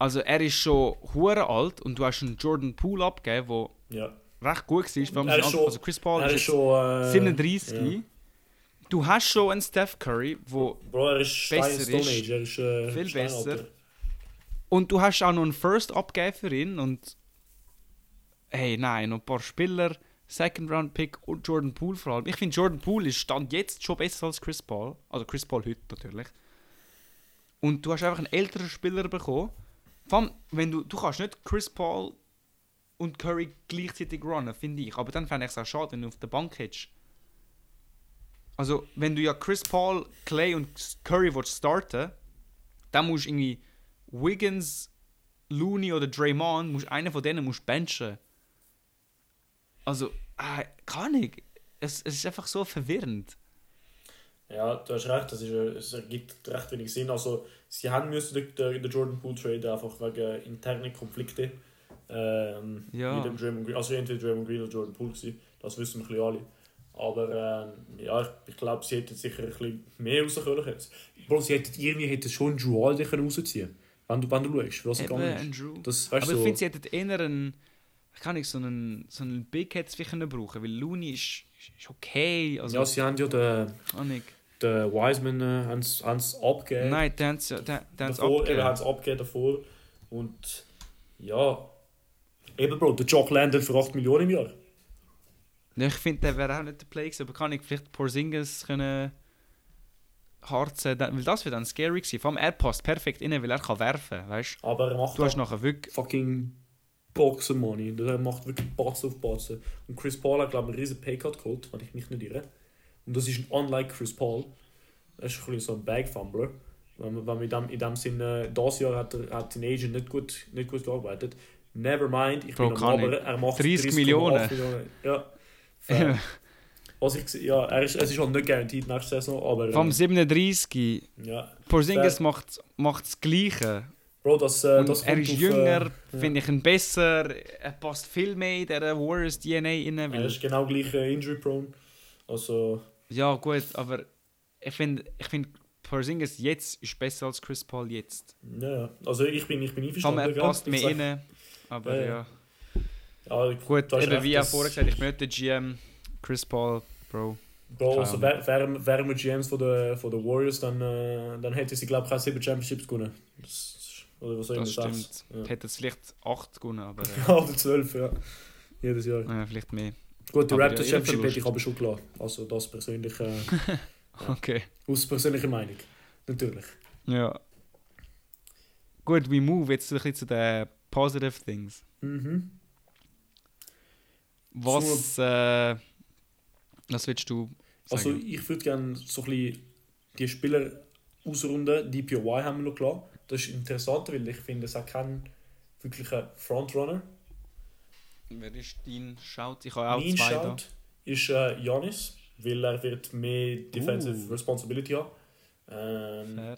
Also er ist schon hure alt und du hast einen Jordan Poole abgegeben, der ja. recht gut war. Vor allem Er ist schon- also Chris Paul ist ist schon. Äh, 37. ja. Du hast schon einen Steph Curry, wo Bro, er ist Stein besser Stone ist. Age. Er ist äh, Viel Steinalter. besser. und du hast auch noch einen First abgegeben für ihn und hey, nein, noch ein paar Spieler, Second Round Pick und Jordan Poole vor allem. Ich finde Jordan Poole ist stand jetzt schon besser als Chris Paul, also Chris Paul heute natürlich. Und du hast einfach einen älteren Spieler bekommen. Vor allem, wenn du du kannst nicht Chris Paul und Curry gleichzeitig runnen, finde ich. Aber dann fände ich es auch schade, wenn du auf der Bank hättest. Also, wenn du ja Chris Paul, Clay und Curry willst starten, dann musst du irgendwie Wiggins, Looney oder Draymond, musst, einen von denen musst benchen. Also, äh, kann ich. Es, es ist einfach so verwirrend. Ja, du hast recht, das ist, äh, es ergibt recht wenig Sinn. Also, sie haben müssen den, den, den Jordan Poole trade einfach wegen internen Konflikten. Ähm, Ja. Mit dem Draymond Green, also entweder Draymond Green oder Jordan Poole gewesen. Das wissen wir ein bisschen alle. Aber ähm, ja, ich, ich glaube, sie hätten sicher ein bisschen mehr rauskommen können. Bro, sie hätten irgendwie hätten schon Drew Holiday können rausziehen wenn du, wenn du schaust, was gegangen ist. Andrew. Das, weißt Aber du, ich so, finde, sie hätten eher einen, ich kann nicht so einen, so einen Big Head können brauchen, weil Looney ist, ist okay. Also, ja, sie haben ja den, kann den Wiseman äh, haben's, haben's abgegeben. Nein, sie, den, den haben sie davor, eben abgegeben. haben sie abgegeben davor. Und ja, eben Bro, der Jock landet für 8 Millionen im Jahr. Ja, ich finde, der wäre auch nicht der Play gewesen, aber kann ich vielleicht Porzingis können harzen, weil das wäre dann scary gewesen. Vor allem, er passt perfekt rein, weil er kann werfen, weißt Aber er macht du? hast nachher wirklich... fucking Boxen Money. Er macht wirklich Batzen auf Batzen. Und Chris Paul hat, glaube ich, einen riesen Paycut geholt, wenn ich mich nicht irre. Und das ist ein unlike Chris Paul. Er ist ein bisschen so ein Bagfumbler. Man in, dem, in dem Sinne, das Jahr hat, er, hat nicht gut, nicht gut gearbeitet. Never mind, ich Bro, bin am er macht 30 30,8 Millionen. Millionen. Ja. Fair. Was ich, ja, er ist, es ist halt nicht garantiert nächste Saison, aber Vom äh, 37, ja. Porzingis Fair. macht, macht das Gleiche. Bro, das, äh, das er ist auf, jünger, äh, finde ich ihn besser, er passt viel mehr in dieser Warriors DNA rein. Er Weil, ist genau gleich äh, injury prone. Also, ja gut, aber ich finde, ich find, Porzingis jetzt ist besser als Chris Paul jetzt. ja, also ich bin, ich bin einverstanden. er passt sag- rein. Aber Ja, ja. Ja, Gut, du hast eben wie auch das- vorher gesagt, ich der GM. Chris Paul, Bro. Bro, also wär- wären wären wir GMs von der, von der Warriors, dann, äh, dann hätten sie, glaube ich, auch sieben Championships gewonnen. Das, oder was soll ich Das sagen? stimmt. Ja. Hätte es vielleicht 8 gewonnen, aber äh, Ja, oder zwölf, ja. Jedes Jahr. äh, vielleicht mehr. Gut, die Raptors ja, Championship hätte ich aber schon klar. Also das persönlich, äh, Okay. aus persönlicher Meinung. Natürlich. Ja. Gut, we move jetzt ein bisschen zu den positive things. Mhm. Was, äh, was willst du Also sagen? ich würde gerne so ein bisschen die Spieler ausrunden. DPOY haben wir noch klar. Das ist interessant, weil ich finde, es hat keinen wirklichen Frontrunner. Wer ist dein Shout? Ich habe auch mein zwei da. Shout ist äh, Janis, weil er wird mehr Defensive Uh. Responsibility haben. Ähm, Fair.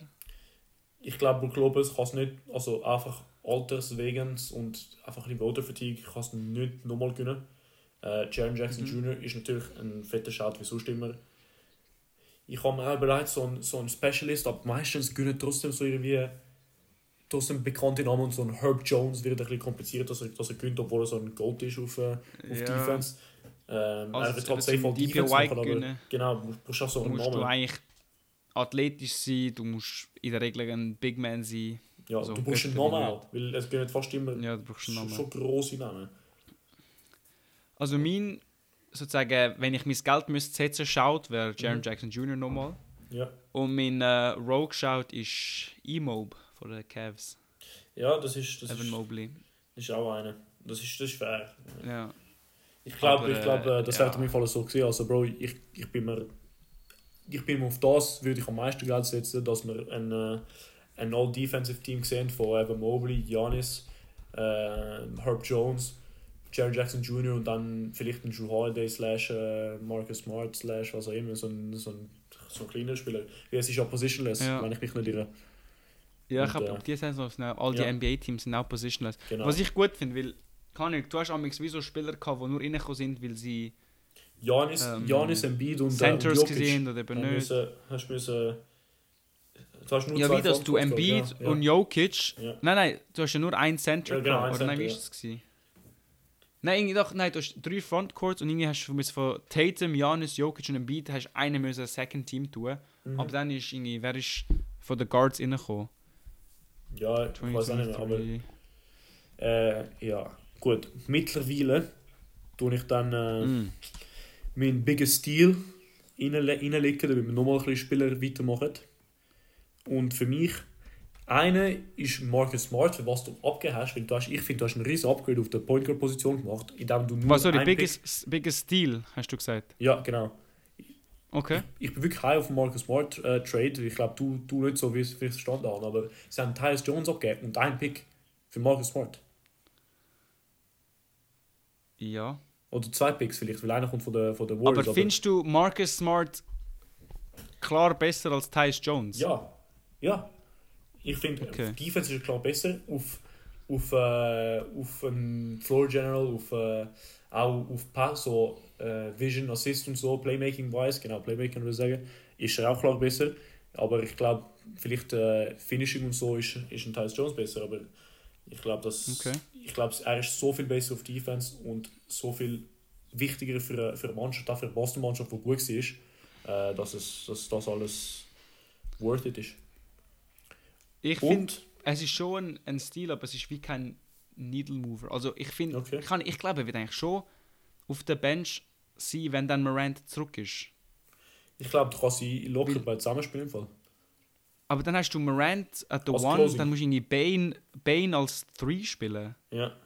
ich glaube, Brook Lopez kann es nicht, also einfach alterswegen und einfach ein Voter Fatigue kann es nicht nochmal gewinnen. Äh, Jaron Jackson Mhm. Jr. ist natürlich ein fetter Shout, wie sonst immer. Ich habe mir auch bereits so einen so Specialist, aber meistens gewinnen trotzdem so irgendwie durch einen bekannten Namen und so ein Herb Jones wird ein bisschen kompliziert, dass er, dass er gewinnt, obwohl er so ein Gold ist auf, äh, auf Ja. Defense. Ähm, Also er wird auch DPOY Defense machen, aber genau, du brauchst auch so Du einen musst du Namen. eigentlich athletisch sein, du musst in der Regel ein Big Man sein. Ja, also du brauchst einen Namen auch, weil es gehen fast immer Ja, du brauchst einen schon, Namen. schon grosse Namen. Also mein, sozusagen, wenn ich mein Geld müsste setzen schaut, wäre Jaron Mhm. Jackson Jr. nochmal. Ja, Und mein äh, Rogue schaut ist E-Mob von den Cavs. ja das, ist, das, Evan ist, Mobley. das ist auch einer. Das ist, das ist fair. Ja. Ich glaube, ich glaub, äh, äh, das ja. in meinem Fall so gesehen. Also, Bro, ich, ich bin mir. Ich bin mir auf das, würde ich am meisten Geld setzen, dass wir ein, äh, ein All-Defensive-Team sehen von Evan Mobley, Giannis, äh, Herb Jones, Jaron Jackson Jr. und dann vielleicht ein Drew Holiday slash äh, Marcus Smart slash was auch immer, so ein, so ein, so ein kleiner Spieler. Ja, es ist auch positionless, Ja. wenn ich mich nicht irre. Ja, ich Und, habe äh, die Saison auch- all die ja. NBA-Teams sind auch positionless. Genau. Was ich gut finde, weil, kann ich, du hast amigs wie so Spieler gehabt, die nur reingekommen sind, weil sie Giannis, ähm, Giannis Embiid und, äh, und Centers Jokic gesehen oder eben nicht. hast müssen, du hast nur Ja, zwei wie dass du Embiid ja, ja. und Jokic. Ja. Nein, nein, du hast ja nur einen Center Ja, genau, gehabt, ein oder nein, wie Center, ist das gewesen? Nein, irgendwie doch, nein, du hast drei Frontcourts und irgendwie hast du von Tatum, Giannis, Jokic und Embiid hast einen müssen ein Second Team tun. Mhm. Aber dann ist irgendwie, wer ist von den Guards reingekommen? Ja, ich weiß auch nicht mehr, aber 2023. äh, ja, gut. Mittlerweile tue ich dann äh, Mm. meinen Biggest reinle reinlegen, damit wir nochmal ein bisschen Spieler weitermachen. Und für mich, eine ist Marcus Smart, für was du abgegeben hast, weil du hast, ich finde, du hast einen riesen Upgrade auf der Point Guard Position gemacht, indem du nur Was, sorry, biggest, biggest Steal, hast du gesagt? Ja, genau. Okay. Ich bin wirklich high auf den Marcus Smart äh, Trade. Ich glaube, du, du nicht so, wie es verstanden haben, aber sie haben Tyus Jones abgegeben und einen Pick für Marcus Smart. Ja. Oder zwei Picks vielleicht, weil einer kommt von der, von der Warriors. Aber findest du Marcus Smart klar besser als Tyus Jones? Ja, ja. Ich finde, Okay. auf Defense ist klar besser. Auf, auf, äh, auf ein Floor General, auf, äh, auch auf Pass, so äh, Vision, Assist und so, Playmaking-wise, genau, Playmaking würde ich sagen, ist er auch klar besser. Aber ich glaube, vielleicht äh, Finishing und so ist, ist ein Tyus Jones besser. Aber ich glaube, Okay. ich glaube, er ist so viel besser auf Defense und so viel wichtiger für, für eine Mannschaft, auch für eine Boston-Mannschaft, die gut war, äh, dass, es, dass das alles worth it ist. Ich finde, es ist schon ein, ein Stil, aber es ist wie kein Needle Mover. Also ich finde, Okay. ich, kann- ich glaube, er wird eigentlich schon auf der Bench sein, wenn dann Morant zurück ist. ich glaube, du kannst sie locker bei zusammenspielen. im Fall. Aber dann hast du Morant at the Als One, Closing. dann musst du irgendwie Bane, Bane als Three spielen. Ja.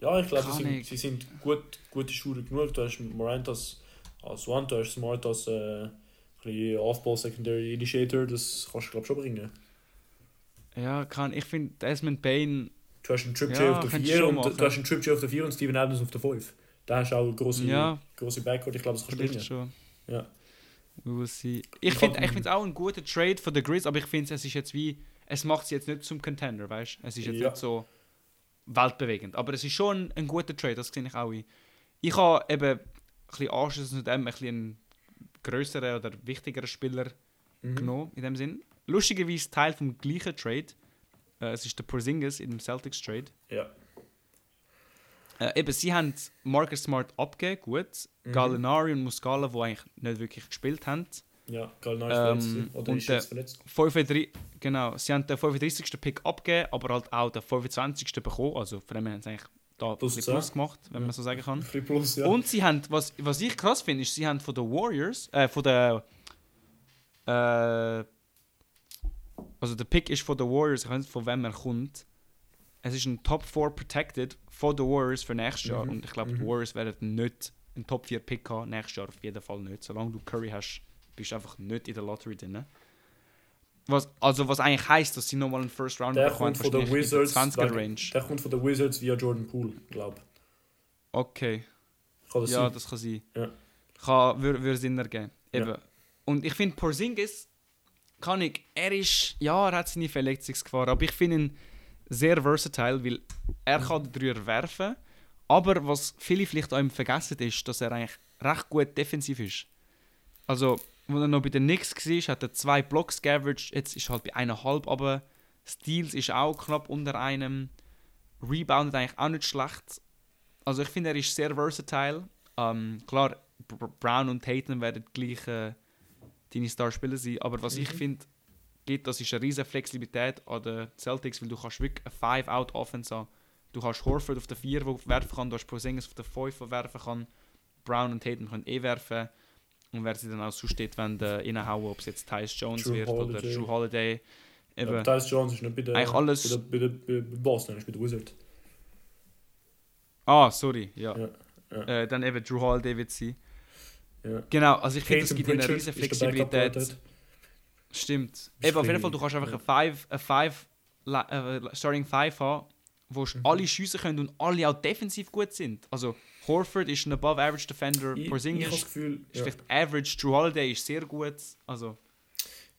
Ja, ich glaube, sie, sind- sie sind gut, gute Schuhe genug. Du hast Morant als, als One, du hast Smart als äh, ein Off-Ball Secondary Initiator. Das kannst du, glaube schon bringen. Ja, kann. Ich finde, Desmond Bane, Du hast einen Trip J Ja, auf der könntest 4 du und machen. du hast einen Trip J auf der 4 und Steven Adams auf der 5. Da hast du auch eine grosse, ja, grosse Backcourt. Ich glaube, das kannst du schon. Ja. We will see. Ich finde find's auch ein guter Trade von den Grizz, aber ich finde es ist jetzt wie, es macht es jetzt nicht zum Contender, weißt du? Es ist jetzt Ja. nicht so weltbewegend. Aber es ist schon ein guter Trade, das sehe ich auch ein. Ich habe eben ein bisschen anschließend zu dem ein bisschen einen größeren oder wichtigeren Spieler Mhm. genommen, in dem Sinn. Lustigerweise Teil vom gleichen Trade. Äh, es ist der Porzingis in dem Celtics Trade. Ja. Äh, eben, sie haben Marcus Smart abgegeben, gut. Mhm. Gallinari und Muscala, die eigentlich nicht wirklich gespielt haben. Ja, Gallinari Ähm, ist verletzt. Oder und ist jetzt verletzt. 35, genau, sie haben den 35. Pick abgegeben, aber halt auch den 25. bekommen. Also von dem her haben sie eigentlich da Plus. Plus gemacht, wenn Ja. man so sagen kann. Plus, ja. Und sie haben, was, was ich krass finde, ist, sie haben von den Warriors, äh, von der, äh, also der Pick ist von den Warriors, ich weiß nicht von wem er kommt. Es ist ein Top 4 Protected von den Warriors für nächstes Jahr Mhm, und ich glaube, die mhm. Warriors werden nicht einen Top 4 Pick haben, nächstes Jahr auf jeden Fall nicht. Solange du Curry hast, bist du einfach nicht in der Lottery drin. Was, also was eigentlich heisst, dass sie nochmal einen First Round Der bekommen, von den wahrscheinlich in der Wizards. 20er wegen- Range. Der kommt von den Wizards via Jordan Poole, glaube ich. Okay. Kann das ja, sein? das kann sein. Ja. Kann, würde, würde Sinn ergeben. Ja. Eben. Und ich finde, Porzingis kann ich, er ist, ja, er hat seine Verletzungsgefahr, aber ich finde ihn sehr versatile, weil er kann Dreier werfen, aber was viele vielleicht auch vergessen ist, dass er eigentlich recht gut defensiv ist. Also, als er noch bei den Knicks war, hat er zwei Blocks geaveraged, jetzt ist er halt bei eineinhalb aber Steals ist auch knapp unter einem. Reboundet eigentlich auch nicht schlecht. Also ich finde, er ist sehr versatile. Ähm, klar, Brown und Tatum werden gleich äh, deine Starspieler sein, aber was Mhm. ich finde, gibt, das ist eine riesige Flexibilität an den Celtics, weil du kannst wirklich eine 5-Out-Offense haben. Du hast Horford auf der 4, der werfen kann, du hast Porzingis auf der 5, der werfen kann. Brown und Tatum können eh werfen. Und wer sie dann auch so steht, wenn der reinhauen, ob es jetzt Tyus Jones Drew wird oder Holiday. Drew Holiday. Eben. Ja, Tyus Jones ist nicht bei der, Eigentlich alles- bei der, bei der, bei der Boston, ist bei der Wizard. Ah, sorry, ja. Ja, ja. Äh, dann eben Drew Holiday wird sie. Ja. Genau, also ich finde, es gibt eine riesige Flexibilität. Stimmt. Eben, auf jeden Fall, du kannst einfach eine 5, eine five, la- äh, Starting 5 haben, wo Mhm. alle schiessen können und alle auch defensiv gut sind. Also Horford ist ein above average Defender, Ich, ich habe Porzingis das Gefühl, ist ja. vielleicht average, Drew Holiday ist sehr gut. Also,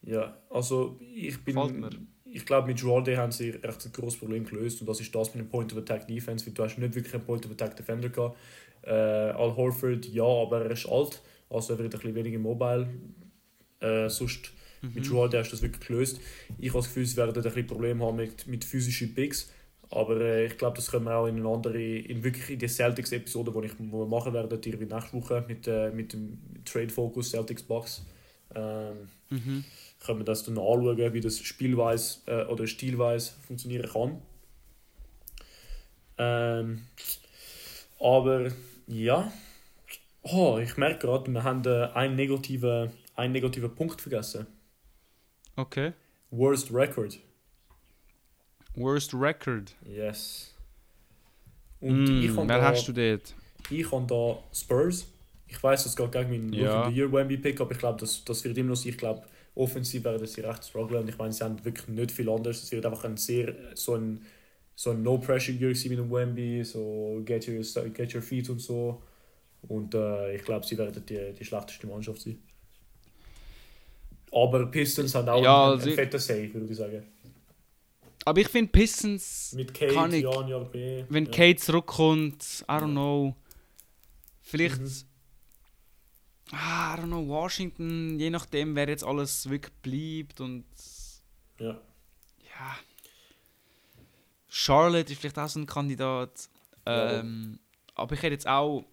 Ja, also ich bin. Ich glaube, mit Jordan haben sie echt ein großes Problem gelöst und das ist das mit dem Point of Attack Defense, weil du hast nicht wirklich einen Point of Attack Defender gehabt. Äh, Al Horford, ja, aber er ist alt, also er wird ein bisschen weniger mobile. Äh, sonst mit mhm. Jordan hast du das wirklich gelöst. Ich habe das Gefühl, sie werden ein bisschen Probleme haben mit, mit physischen Picks. Aber äh, ich glaube, das können wir auch in eine andere, in wirklich in die Celtics-Episode, die ich machen werden, die wir nächste Woche mit, äh, mit dem Trade Focus Celtics Box. Ähm, Mhm. können wir das dann anschauen, wie das spielweise äh, oder stilweise funktionieren kann. Ähm, aber ja, oh, ich merke gerade, wir haben äh, einen, negativen, einen negativen Punkt vergessen. Okay. Worst Record. Worst Record. Yes. Und Mm, ich habe wer da, hast du dort? ich habe da Spurs. Ich weiß, das geht gegen meinen Ja. The Year Wemby Pick, aber ich glaube, das, das wird immer noch sein. Ich glaube, offensiv werden sie recht strugglen und ich meine, sie haben wirklich nicht viel anderes. Es wird einfach ein sehr so ein, so ein No-Pressure-Year sein mit dem Wemby, so get your, get your feet und so. Und äh, ich glaube, sie werden die, die schlechteste Mannschaft sein. Aber Pistons haben auch Ja, einen, einen fetten Save, würde ich sagen. Aber ich finde Pistons, Mit Kate, Kann ich- Jan, Jan B. wenn ja. Kate zurückkommt, I don't know. Vielleicht. Mhm. Ah, I don't know, Washington, je nachdem, wer jetzt alles wirklich bleibt und. Ja. Ja. Charlotte ist vielleicht auch so ein Kandidat. Ja. Ähm, aber ich hätte jetzt auch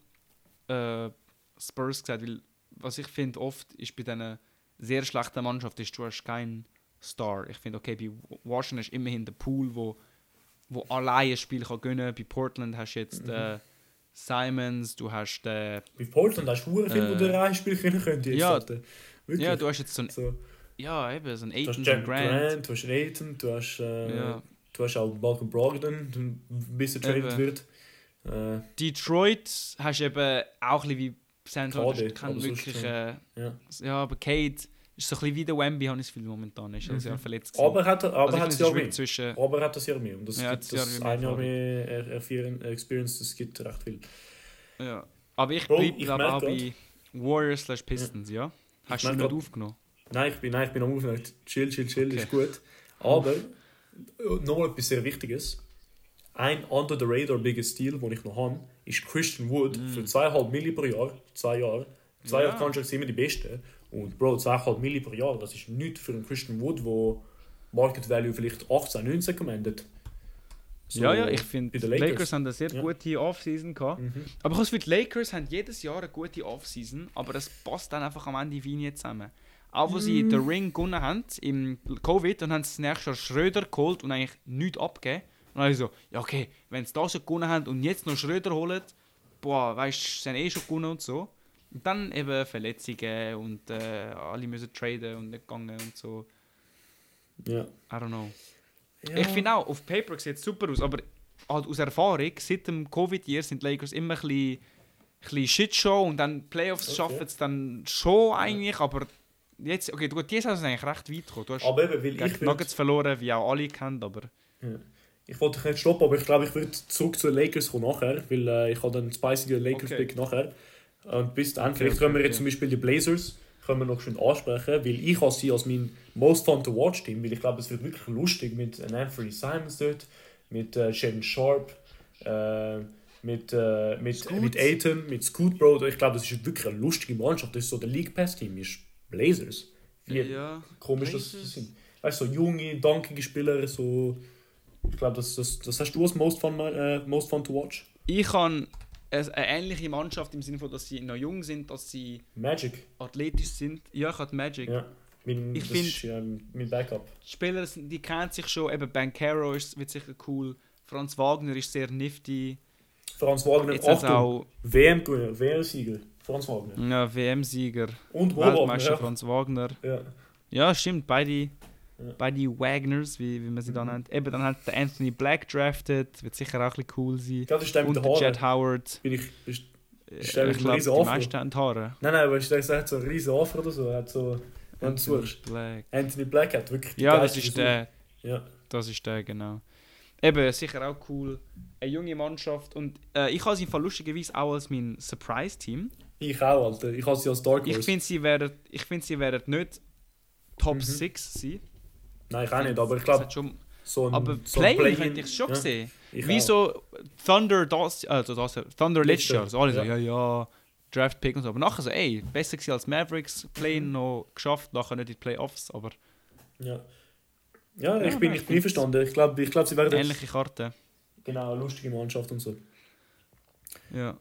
äh, Spurs gesagt, weil was ich finde oft ist bei diesen sehr schlechten Mannschaften ist, du hast keinen Star. Ich finde, okay, bei Washington ist immerhin der Pool, wo, wo alleine ein Spiel kann gönnen. Bei Portland hast du jetzt Mhm. äh, Simons, du hast äh, Bei Portland hast du hure viel, Äh, wo du reinspielen können könnte. Jetzt ja, ja, du hast jetzt so ein so. ja eben so ein Du hast Aiton, so ein Grant. Grant. du hast Aiton, du hast, äh, Ja. du hast auch Malcolm Brogdon, bis er traded Eben. wird. Äh, Detroit hast du eben auch ein bisschen wie San Antonio, KD, äh, ja. Ja, aber Kate ist so ein bisschen wie der Wemby, habe ich das Gefühl, momentan. Ist also Mhm. ja verletzt. gewesen. Aber hat er aber also hat ja ist mehr. zwischen... Aber hat das Jahr mehr. Und das Ja, gibt das Jahr das ein Jahr mehr er- Experience, das gibt recht viel. Ja. Aber ich bleibe glaube auch bei Warriors slash Pistons, ja? Hast du nicht aufgenommen? Nein, ich bin, nein, ich bin am Aufnehmen. Chill, chill, chill, Okay. ist gut. Aber noch etwas sehr Wichtiges. Ein under the radar biggest Deal, den ich noch habe, ist Christian Wood Mm. für 2,5 Milli pro Jahr. Zwei Jahre. Zwei Ja. Jahre Contracts sind immer die besten. Und Bro, 2,5 Milli pro Jahr, das ist nichts für einen Christian Wood, wo Market Value vielleicht 18, 19 commandet. So, ja, ja, ich finde, die Lakers. Lakers. haben eine sehr Ja. gute Offseason gehabt. Mhm. Aber ich das Gefühl, die Lakers haben jedes Jahr eine gute Offseason, aber es passt dann einfach am Ende wie nie zusammen. Auch wo sie Mm. den Ring gewonnen haben im Covid, dann haben sie das nächste Jahr Schröder geholt und eigentlich nichts abgegeben. Und dann ich so, ja okay, wenn sie das schon gewonnen haben und jetzt noch Schröder holen, boah, weißt du, sie haben eh schon gewonnen und so. Und dann eben Verletzungen und äh, alle müssen traden und nicht gegangen und so. Ja. I don't know. Ja. Ich finde auch, auf Paper sieht es super aus, aber halt aus Erfahrung, seit dem Covid-Jahr sind die Lakers immer ein bisschen, ein bisschen Shitshow und dann Playoffs Okay. schaffen es dann schon eigentlich, aber jetzt, okay, gut, die Saison ist eigentlich recht weit gekommen. Du hast Aber eben, weil ich Nuggets verloren, wie auch alle kennen, aber Ich wollte dich nicht stoppen, aber ich glaube, ich würde zurück zu den Lakers kommen nachher, weil äh, ich habe dann einen spicigen Okay. Lakers-Pick nachher. Und bis dann, Okay, vielleicht okay, können wir jetzt okay. zum Beispiel die Blazers können wir noch schön ansprechen, weil ich habe sie als mein Most Fun to Watch Team, weil ich glaube, es wird wirklich lustig mit äh, Anthony Simons dort, mit äh, Shannon Sharp, äh, mit, äh, mit, Scoot. mit Aiton, mit Scoot Bro. Ich glaube, das ist wirklich eine lustige Mannschaft. Das ist so der League Pass Team, ist Blazers. Wie ja. komisch das Blazers. das sind. Weißt weißt, so junge, dankige Spieler, so. Ich glaube, das, das, das hast du als most fun, äh, most fun to watch. Ich habe eine ähnliche Mannschaft im Sinne von, dass sie noch jung sind, dass sie Magic. athletisch sind. Ja, ich habe Magic. Ja. Mein, Ich das find- ist ja mein Backup. Die Spieler, die kennen sich schon. Eben Bancaro ist, wird sicher cool. Franz Wagner ist sehr nifty. Franz Wagner, Jetzt hat Achtung, auch WM-Gewinner, WM-Sieger. Franz Wagner. ja, WM-Sieger, Und Weltmeister ja. Franz Wagner. ja. Ja, stimmt, beide, Ja. beide Wagners, wie, wie man sie da Mhm. nennt. Eben, dann hat der Anthony Black drafted, wird sicher auch ein bisschen cool sein. Das ist der mit Und den der Haaren. Jet Howard. Bin ich, ist, Äh, Ist der ich glaube, die Afro? meisten haben Haare. nein, nein, weißt du, der hat so einen riesen Afro oder so. Er hat so, wenn du Anthony suchst. Black. Anthony Black hat wirklich die Ja, das ist der. Ja. Das ist der, genau. Eben, sicher auch cool. Eine junge Mannschaft. Und äh, ich habe sie lustigerweise auch als mein Surprise-Team. Ich auch, Alter. Ich habe sie als Dark Ich Horse. finde, sie werden, ich find, sie werden nicht Top Mhm. 6 sein. Nein, ich auch nicht, aber ich glaube, so ein aber so Play-In Play-in- könnte ich schon ja, sehen. ich Wie auch. so Thunder das, also das, Thunder letztes Jahr. So alle so, ja. ja, ja, Draft Pick und so. Aber nachher so, ey, besser gewesen als Mavericks, Play-In Mhm. noch geschafft, nachher nicht in die Playoffs, aber Ja. Ja, ich Ja, bin, ich bin einverstanden. Ich glaube, ich glaub, sie werden ähnliche Karte. genau lustige Mannschaft und so. Ja.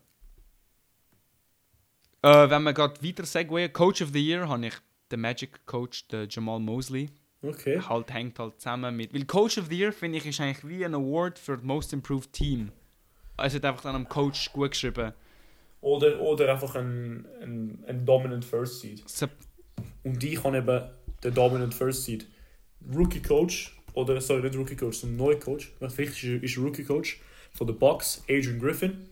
Äh, wenn wir gerade weiter segwayen, Coach of the Year habe ich den Magic Coach, den Jamal Mosley. Okay. Halt hängt halt zusammen mit. Weil Coach of the Year finde ich ist eigentlich wie ein Award für das Most Improved Team. Also hat einfach dann am Coach gut geschrieben. Oder, oder einfach ein, ein, ein Dominant First Seed. So, Und die kann eben der Dominant First Seed. Rookie Coach, oder sorry, nicht Rookie Coach, sondern neuer Coach. Was wichtig ist, ist Rookie Coach von den Bucks, Adrian Griffin.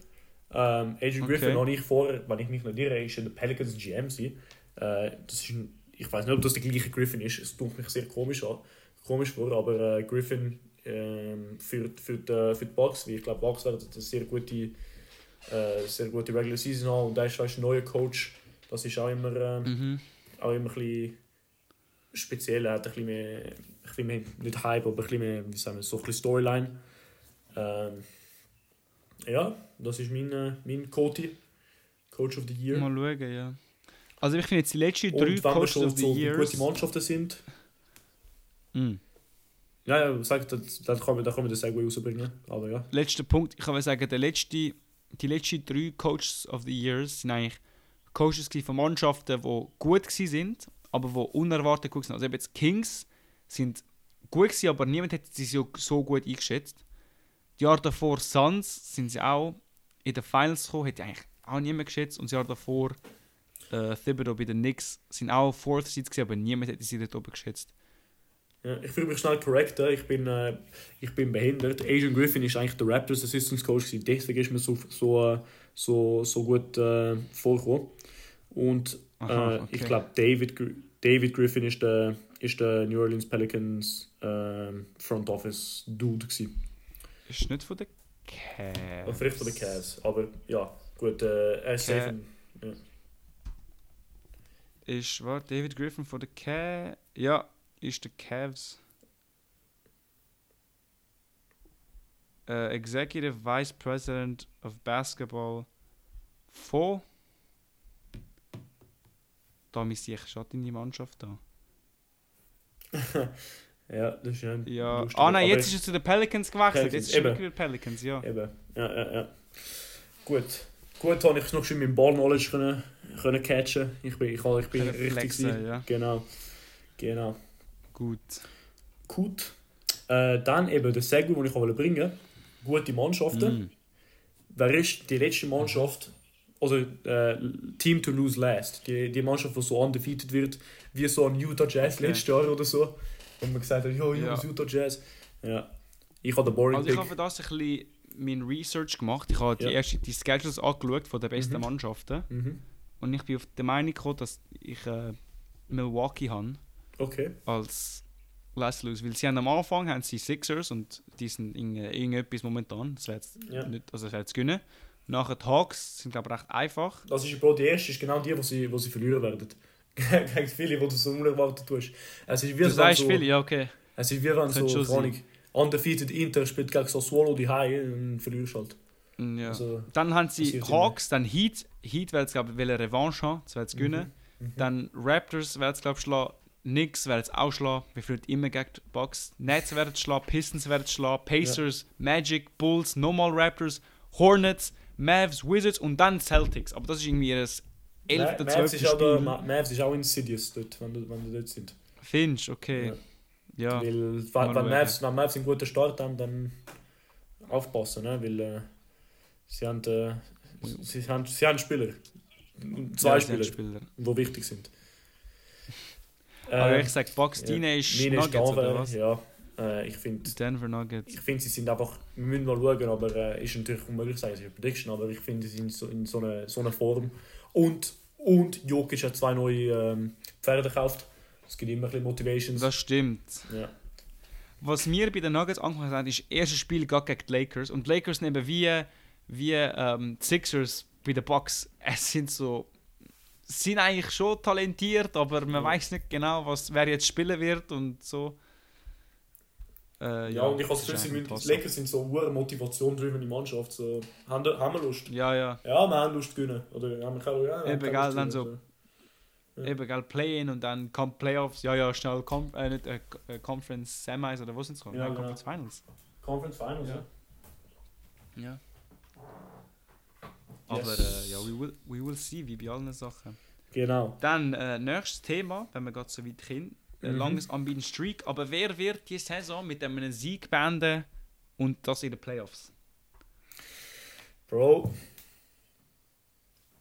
Ähm, Adrian Okay. Griffin habe ich vorher, wenn ich mich nicht irre, ist in der Pelicans GM. Äh, das ist ein, ich weiß nicht, ob das der gleiche Griffin ist. Es tut mich sehr komisch an, komisch vor, aber äh, Griffin ähm, für, für, die, für die Bucks, weil ich glaube, Bucks werden eine sehr gute, äh, sehr gute Regular Season haben und da ist weißt, ein neuer Coach. Das ist auch immer, ähm, mhm. auch immer ein bisschen speziell. Er hat ein bisschen mehr, ein bisschen mehr nicht Hype, aber ein bisschen mehr, wie sagen wir, so ein bisschen Storyline. Ähm, ja, das ist mein, äh, mein Cody, Coach of the Year. Mal schauen, ja. Also ich finde jetzt die letzten Und drei schon of the Years... gute Mannschaften sind, Mm. ja, ja, sag, das, dann können wir, dann können wir den Segway rausbringen. Aber ja. Letzter Punkt, ich kann sagen, der letzte, die letzten drei Coaches of the Years sind eigentlich Coaches von Mannschaften, die gut sind, aber die unerwartet gut sind. Also eben jetzt Kings sind gut gewesen, aber niemand hätte sie so, so gut eingeschätzt. Die Jahre davor Suns sind sie auch in den Finals gekommen, hätte eigentlich auch niemand geschätzt. Und das Jahr davor äh, Thibodeau bei den Knicks sind auch Fourth Seeds gewesen, aber niemand hätte sie dort oben geschätzt. Ja, ich will mich schnell correcten. Ich bin, äh, ich bin behindert. Adrian Griffin ist eigentlich der Raptors Assistant Coach. gewesen. Deswegen ist mir so, so, äh, so, so gut äh, vorgekommen. Und Aha, äh, okay. ich glaube, David, David Griffin ist der, ist der New Orleans Pelicans ähm, Front Office Dude. Gewesen. Ist nicht von den Cavs. Vielleicht von den Cavs. Aber ja, gut. Äh, er ist safe. Ja. Ist war David Griffin von der Cavs. Ja, ist der Cavs. Äh, Executive Vice President of Basketball von. Da misst ich schon deine Mannschaft da. ja, das ist ja. Lustig. Ah nein, jetzt ist er zu den Pelicans gewechselt. Pelicans, jetzt ist er Pelicans, ja. Eben. Ja, ja, ja. Gut. Gut, habe ich noch schön mit Ball Knowledge können, können catchen. Ich bin, ich, habe- ich bin Können richtig. flexen, ja. Genau. Genau. Gut. Gut. Äh, dann eben der Segway, den ich auch bringen wollte. Gute Mannschaften. Mm. Wer ist die letzte Mannschaft, also äh, Team to lose last? Die, die Mannschaft, die so undefeated wird, wie so ein Utah Jazz Okay. letztes Jahr oder so. Und man gesagt hat, ja, Ja. ja. Utah Jazz. Ja. Ich habe den Boring Also ich Pick. habe das ein bisschen mein Research gemacht. Ich habe die, Ja. erste, die Schedules angeschaut von den besten Mhm. Mannschaften. Mhm. Und ich bin auf die Meinung gekommen, dass ich äh, Milwaukee habe Okay. als Last Lose. Weil sie haben am Anfang haben sie Sixers und die sind in, äh, irgendetwas momentan. Das wäre jetzt Ja. nicht, also das wäre jetzt gewinnen. Nachher die Hawks sind ich recht einfach. Das ist Bro, die erste ist genau die, die sie, wo sie verlieren werden. Gegen viele, die du so unerwartet tust. Es ist wie Du so, sagst so, viel, ja okay. Es ist wie wenn so, Könnte schon keine undefeated Inter spielt gegen so Swallow die High und verlierst halt. Mm, Ja. Also, Dann haben sie Hawks, dann Heat. Heat werden glaube ich Revanche haben, das werden sie gewinnen. mhm. Dann Raptors werden sie glaube ich schlagen. Knicks werden es auch schlagen, wir führen immer gegen die Bucks. Nets werden es schlagen, Pistons werden es schlagen, Pacers, Magic, Bulls, nochmal Raptors, Hornets, Mavs, Wizards und dann Celtics. Aber das ist irgendwie ihr 11. Ma- 12. Mavs ist, Spiel. aber, Ma- Mavs ist auch insidious dort, wenn, du, wenn du dort sind. Findest okay. Ja. Weil, mal wenn, wenn, Mavs, wenn Mavs einen guten Start haben, dann aufpassen, ne? weil äh, sie, haben, äh, sie, haben, sie haben Spieler. Zwei Ja, Spieler, Spieler. die wichtig sind. Aber Ähm, ich sag, Bucks, ja. deine ist meine ist Nuggets oder Denver, was? Ja, äh, ich finde, Denver Nuggets. ich find, sie sind einfach, wir müssen mal schauen, aber äh, ist natürlich unmöglich sagen, eine Prediction, aber ich finde, sie sind so in so einer so einer Form. Und, und Jokic hat zwei neue ähm, Pferde gekauft. Es gibt immer ein bisschen Motivations. Das stimmt. ja. Was mir bei den Nuggets angefangen hat, ist das erste Spiel gegen die Lakers. Und die Lakers nehmen wie, wie ähm, die Sixers bei den Bucks. Es sind so. sind eigentlich schon talentiert, aber man Ja. weiß nicht genau, was, wer jetzt spielen wird und so. Äh, Ja, und ich habe das Gefühl, die. Lakers sind so eine motivation-driven Mannschaft. So, haben, haben wir Lust? Ja, ja. Ja, wir haben Lust zu gewinnen. Oder haben wir keine, ja, Eben, gell, dann gewinnen, Ja. Eben, gell, Play-In und dann kommt Playoffs. Ja, ja, schnell Com äh, nicht, äh, äh, Conference Semis oder wo sind es? Ja, Nein, genau. Conference Finals. Conference Finals, Ja. ja. Ja. Aber Yes. äh, ja, we will, we will see, wie bei allen Sachen. Genau. Dann äh, nächstes Thema, wenn wir gerade so weit kommen. Ein Mhm. langes unbeaten Streak. Aber wer wird die Saison mit einem Sieg beenden und das in den Playoffs? Bro.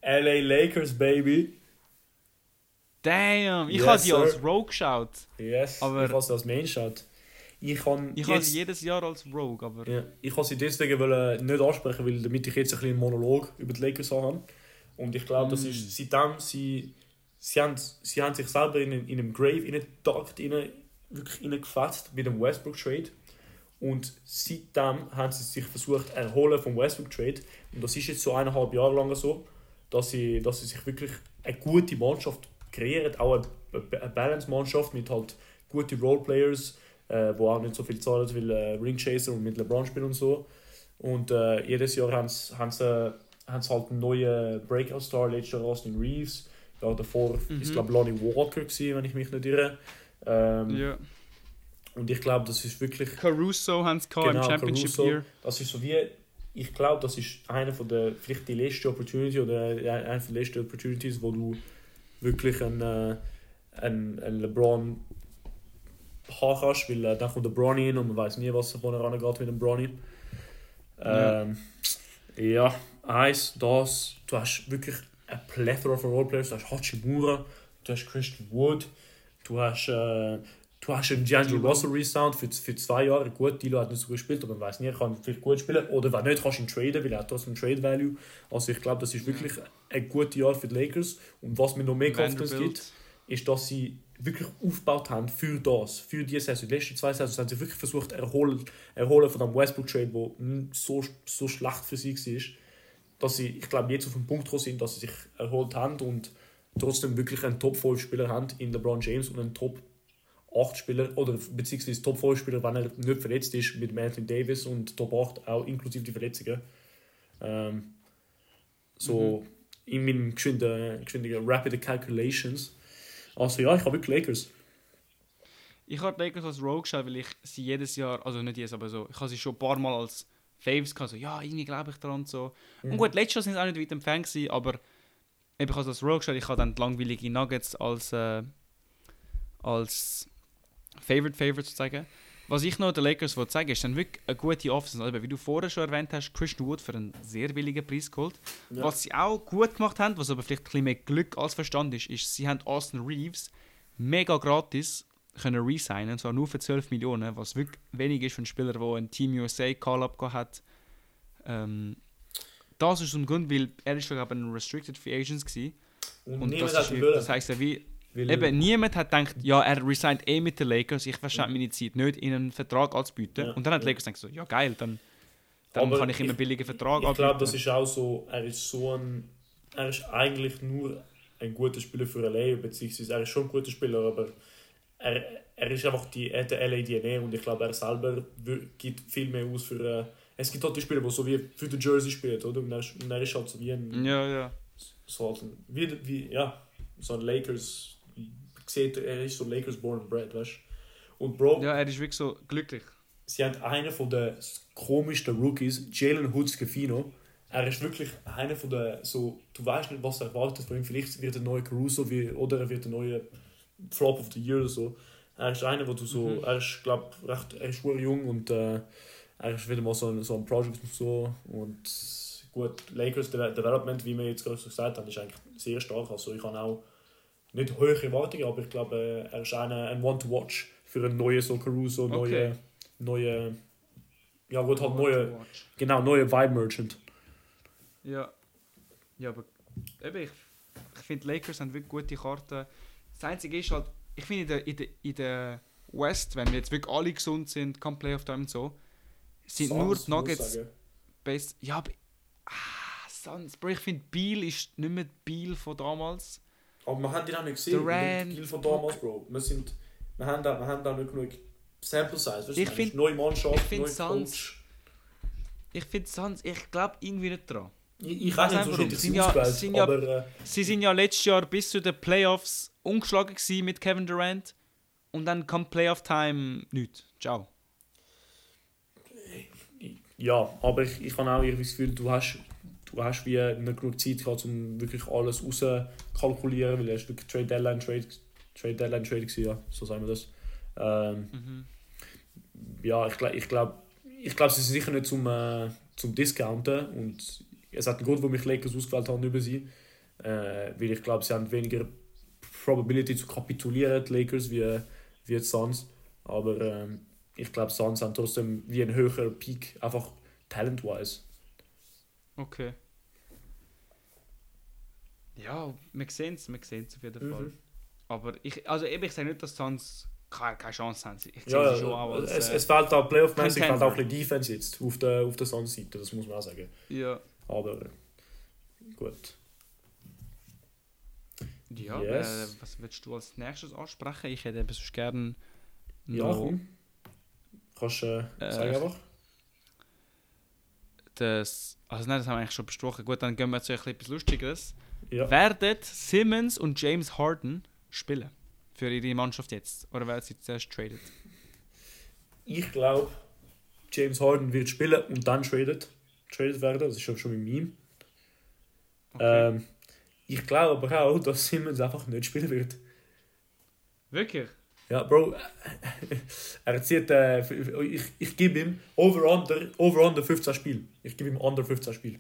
LA Lakers, baby. Damn, ich Yes, habe die als. Rogue geschaut. Yes, Aber- ich habe sie als Main geschaut. Ich kann Ich habe jetzt... sie jedes Jahr als Rogue, aber Ja, ich kann sie deswegen wollen nicht ansprechen, weil damit ich jetzt ein bisschen einen Monolog über die Lakers habe. Und ich glaube, das Mm. ist seitdem sie, sie, haben, sie haben sich selber in, in einem Grave reingedackt, rein, wirklich reingefetzt mit dem Westbrook Trade. Und seitdem haben sie sich versucht erholen vom Westbrook Trade. Und das ist jetzt so eineinhalb Jahre lang so, dass sie, dass sie sich wirklich eine gute Mannschaft kreieren, auch eine, Balance-Mannschaft mit halt guten Roleplayers, äh, wo auch nicht so viel zahlen, wie äh, Ringchaser und mit LeBron spielen und so. Und äh, jedes Jahr haben sie, haben sie, haben sie halt einen neuen Breakout-Star, letztes Jahr Austin Reeves. Ja, davor Mhm. ist glaube Lonnie Walker gewesen, wenn ich mich nicht irre. Ähm, ja. Und ich glaube, das ist wirklich Caruso haben sie Genau, im Championship Caruso. Year. das ist so wie, ich glaube, das ist eine von der, vielleicht die letzte Opportunity oder eine von den letzten Opportunities, wo du wirklich einen, äh, einen, einen LeBron haben kannst, weil äh, dann kommt der Bronny hin und man weiß nie, was vorne rangeht mit dem Bronny. Ja. Ähm, ja, eins, das, du hast wirklich eine Plethora von Roleplayers, du hast Hachimura, du hast Christian Wood, du hast, äh, du hast einen D'Lo. Russell Resound für, für zwei Jahre. Gut, Dilo hat nicht so gut gespielt, aber man weiß er kann vielleicht gut spielen. Oder wenn nicht, kannst du ihn traden, weil er hat trotzdem Trade Value. Also ich glaube, das ist wirklich ein gutes Jahr für die Lakers. Und was mir noch mehr Confidence gibt, ist, dass sie wirklich aufgebaut haben für das, für diese Saison. Die letzten zwei Saisons haben sie wirklich versucht, erholen, erholen von dem Westbrook-Trade, der so, so schlecht für sie war, dass sie, ich glaube, jetzt auf den Punkt sind, dass sie sich erholt haben und trotzdem wirklich einen Top-5-Spieler haben in LeBron James und einen Top-8-Spieler, oder beziehungsweise Top-5-Spieler, wenn er nicht verletzt ist, mit Anthony Davis und Top-8 auch inklusive die Verletzungen. Ähm, so in meinen geschwinden, geschwinden Rapid Calculations. Also ja, ich habe wirklich Lakers. Ich habe Lakers als Rogue geschaut, weil ich sie jedes Jahr, also nicht jedes, aber so, ich habe sie schon ein paar Mal als Faves gehabt, so, ja, irgendwie glaube ich daran und so. Mhm. Und gut, letztes Jahr sind sie auch nicht weit entfernt gewesen, aber eben, ich habe sie als Rogue geschaut, ich habe dann die langweilige Nuggets als, äh, als Favorite Favorite sozusagen. Was ich noch den Lakers wollte sagen, ist dann wirklich eine gute Offense. Also, wie du vorher schon erwähnt hast, Christian Wood für einen sehr billigen Preis geholt. Ja. Was sie auch gut gemacht haben, was aber vielleicht ein bisschen mehr Glück als Verstand ist, ist, sie haben Austin Reeves mega gratis können resignen, und zwar nur für 12 Millionen, was wirklich wenig ist für einen Spieler, der einen Team USA Call-Up gehabt hat. Ähm, das ist ein Grund, weil er ist glaube ich ein Restricted Free Agents gewesen. Und, Und das, ist, das heisst ja wie, weil- eben niemand hat gedacht, ja, er resignt eh mit den Lakers, ich verschwende meine Zeit nicht in einen Vertrag anzubieten. Ja, Und dann hat die. Lakers gedacht so, ja geil, dann, dann Aber kann ich immer ich- einen billigen Vertrag Ich glaube, anbieten. das ist auch so, er ist so ein, er ist eigentlich nur ein guter Spieler für LA, beziehungsweise er ist schon ein guter Spieler, aber er, er ist einfach die, er hat die LA DNA und ich glaube, er selber gibt viel mehr aus für, äh, es gibt halt die Spieler, die so wie für den Jersey spielen, oder? Und er ist, und er ist halt so wie ein, Ja, ja. so halt ein, wie, wie, ja, so ein Lakers sieht, er ist so Lakers born and bred, weißt du? Und Bro, Ja, er ist wirklich so glücklich. sie haben einen von den komischsten Rookies, Jalen Hoods Gafino. Er ist wirklich einer von den, so, du weißt nicht, was er erwartet von ihm. Vielleicht wird er ein neuer Caruso wie, oder er wird ein neuer Flop of the Year oder so. Er ist einer, wo du so, Mhm. er ist, glaub, recht, er ist jung und äh, er ist wieder mal so ein, so ein Project und so. Und gut, Lakers De Development, wie wir jetzt gerade so gesagt haben, ist eigentlich sehr stark. Also ich habe auch nicht hohe Erwartungen, aber ich glaube, er ist einer, ein One-to-Watch für einen neuen so Caruso, Okay. neue, neue, ja gut, halt neue, to watch. genau, neue Vibe Merchant. Ja. Ja, aber eben, ich, ich finde, Lakers haben wirklich gute Karten. Das Einzige ist halt, ich finde in der, in, der, in der West, wenn wir jetzt wirklich alle gesund sind, kann Playoff Time und so, sind nur Suns, die Nuggets best. Ja, aber. Ah, Suns. Bro, ich finde, Beal ist nicht mehr Beal von damals. Aber wir haben ihn auch nicht gesehen. Durant, Deal von damals, Bro. Wir, sind, wir, haben da, wir haben da nicht genug Sample Size. Weißt Ich es find- ist neue Mannschaft, ich find Coach. Ich finde Suns, ich glaube irgendwie nicht dran. Ich, ich weiß nicht, so warum. shit Sind sie ja- ausgewählt, sind ja- äh, Sie sind ja letztes Jahr bis zu den Playoffs ungeschlagen gewesen mit Kevin Durant. Und dann kommt Playoff Time nicht. Ciao. ja, aber ich, ich habe auch irgendwie das Gefühl, du hast, hast wie nicht genug Zeit gehabt, um wirklich alles rauszukalkulieren, weil es wirklich Trade Deadline Trade, Trade Deadline Trade gewesen, ja, so sagen wir das. Ähm, Mhm. ja, ich glaube, ich glaube, ich glaub, sie sind sicher nicht zum, äh, zum Discounten und es hat einen Grund, warum ich Lakers ausgewählt habe über sie, äh, weil ich glaube, sie haben weniger Probability zu kapitulieren, die Lakers, wie, wie die Suns, aber ähm, ich glaube, Suns haben trotzdem wie einen höheren Peak, einfach talent-wise. Okay. Ja, wir sehen es, wir sehen es auf jeden Mhm. Fall. Aber ich, also eben, ich sage nicht, dass Suns keine, keine Chance haben. Ich Ja, sie schon auch als, es, äh, es fehlt auch Playoff-mäßig, Contender. auch ein bisschen Defense jetzt auf der, auf der Suns-Seite, das muss man auch sagen. ja. Aber gut. Ja, Yes. äh, was willst du als nächstes ansprechen? Ich hätte sonst gerne Ja, noch komm. Kannst du äh, Äh, sagen einfach? das. Also nein, das haben wir eigentlich schon besprochen. Gut, dann gehen wir zu etwas Lustigeres. Ja. Werden Simmons und James Harden spielen für ihre Mannschaft jetzt? Oder werden sie zuerst traded? Ich glaube, James Harden wird spielen und dann traded, traded werden. Das ist schon, schon ein Meme. Okay. Ähm, ich glaube aber auch, dass Simmons einfach nicht spielen wird. Wirklich? Ja, Bro, er zieht, äh, ich, ich gebe ihm over under, over under 15 Spiele. Ich gebe ihm under 15 Spiele.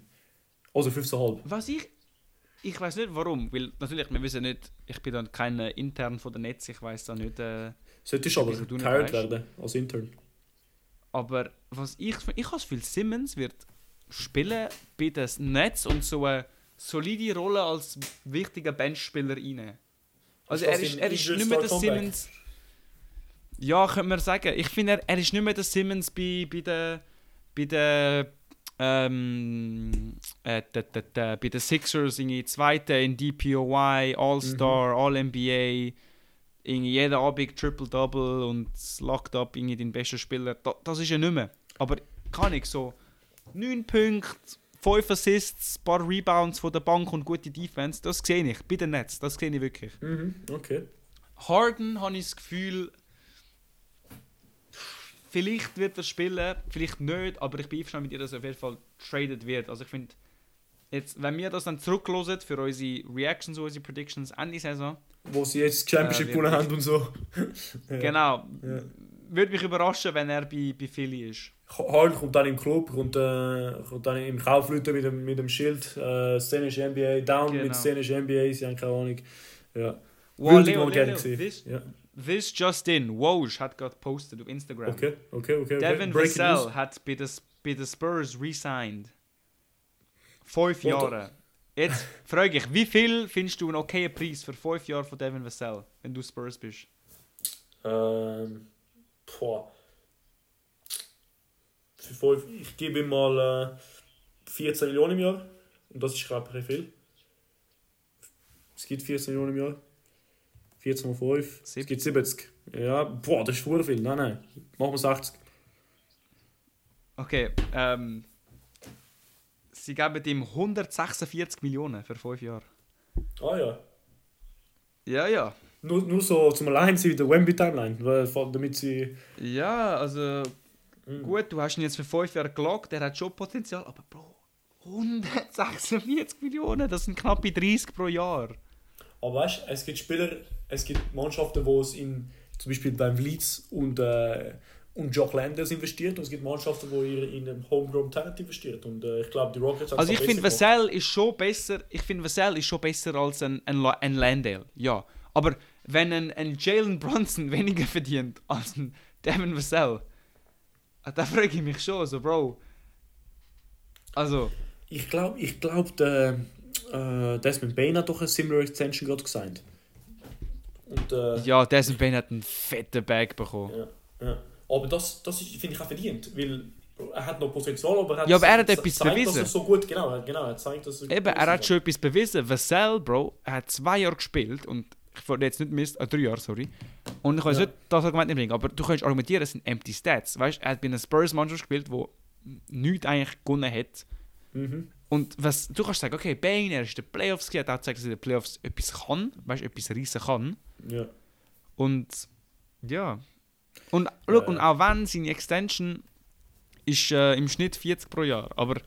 Also 15,5. Was ich. Ich weiß nicht warum, weil natürlich, wir wissen nicht, ich bin dann kein intern von der Netz, ich weiß da nicht. Äh, Solltest aber du weißt? werden als Intern. aber was ich. Ich habe das Gefühl, Simmons wird spielen bei den Nets und so eine solide Rolle als wichtiger Benchspieler rein. Also Ist er das ist, er ist nicht mehr der? Simmons. Ja, könnte man sagen. Ich finde, er, er ist nicht mehr der Simmons bei, bei der. Bei der. Ähm, äh, der, der, der, bei den Sixers irgendwie Zweite in DPOY, All-Star, All-NBA, irgendwie jeden Abend Triple-Double und locked up irgendwie den besten Spieler. Da, das ist er nicht mehr. Aber kann ich so 9 Punkte, 5 Assists, ein paar Rebounds von der Bank und gute Defense, das sehe ich bei den Nets. Das sehe ich wirklich. Mhm, okay. Harden habe ich das Gefühl, vielleicht wird er spielen, vielleicht nicht, aber ich bin einverstanden mit dir, dass er auf jeden Fall traded wird. Also ich finde, jetzt, wenn wir das dann zurücklosen für unsere Reactions, unsere Predictions Ende Saison, Wo sie jetzt Championship Äh, gewonnen wird- haben und so. Ja. genau, Ja. würde mich überraschen, wenn er bei, bei Philly ist. Harden kommt dann im Club, kommt, äh, kommt dann im Kaufleute mit dem, mit dem Schild. Äh, szenische NBA, down Genau. mit szenische NBA, sie haben keine Ahnung. Ja. Wow, Würde ich Leo, mal gerne sehen. this, Ja. This just in, Woj hat gerade gepostet auf Instagram. Okay, okay, okay. okay. Devin Breaking Vassell hat bei den, bei den Spurs resigned. Fünf Jahre. Jetzt frage ich, wie viel findest du einen okayen Preis für fünf Jahre von Devin Vassell, wenn du Spurs bist? Ähm, boah. Für fünf, ich gebe ihm mal äh, 14 Millionen im Jahr. Und das ist, ich, viel. Es gibt 14 Millionen im Jahr. 14 mal 5. Es gibt 70. Ja, boah, das ist voll viel. Nein, nein. Machen wir 60. Okay, ähm. Sie geben ihm 146 Millionen für fünf Jahre. Ah ja. Ja, ja. Nur, nur so zum Allein sein in der Wemby-Timeline, damit sie... Ja, also Mhm. gut, du hast ihn jetzt für 5 Jahre gelockt, der hat schon Potenzial, aber Bro, 146 Millionen, das sind knappe 30 pro Jahr. Aber weißt du, es gibt Spieler, es gibt Mannschaften, wo es in zum Beispiel beim Leeds und, äh, und Jock Landers investiert und es gibt Mannschaften, wo ihr in einem Homegrown Talent investiert und äh, ich glaube die Rockets haben Also ich finde. Vassell ist schon besser, ich finde Vassell ist schon besser als ein, ein, ein Landale, ja. Aber wenn ein, ein Jalen Brunson weniger verdient als ein Devin Vassell, äh, da frage ich mich schon, so Bro. Also, Ich glaube, ich glaub, der äh, Desmond Bain hat doch eine similar Extension gerade gesigned. Und äh, ja, Desmond Bain hat einen fetten Bag bekommen. ja, ja. Aber das, das finde ich auch verdient, weil er hat noch Potenzial, aber er hat, Ja, aber er hat etwas zeigt, bewiesen. Dass er so gut, genau, genau, er zeigt, dass er Eben, er hat schon etwas bewiesen. Vassell, Bro, er hat zwei Jahre gespielt und ich wollte jetzt nicht miss, äh, drei Jahre, sorry. Und ich kann Ja. nicht das Argument nicht bringen, aber du kannst argumentieren, es sind empty Stats. Weißt, er hat bei einer Spurs-Mannschaft gespielt, wo nichts eigentlich gewonnen hat. Mhm. Und was, du kannst sagen, okay, Bane, er ist in den Playoffs, er hat auch gezeigt, dass er in den Playoffs etwas kann, weißt, etwas reissen kann. Ja. Und ja. Und, schau, Ja. und auch wenn seine Extension ist äh, im Schnitt 40 pro Jahr, aber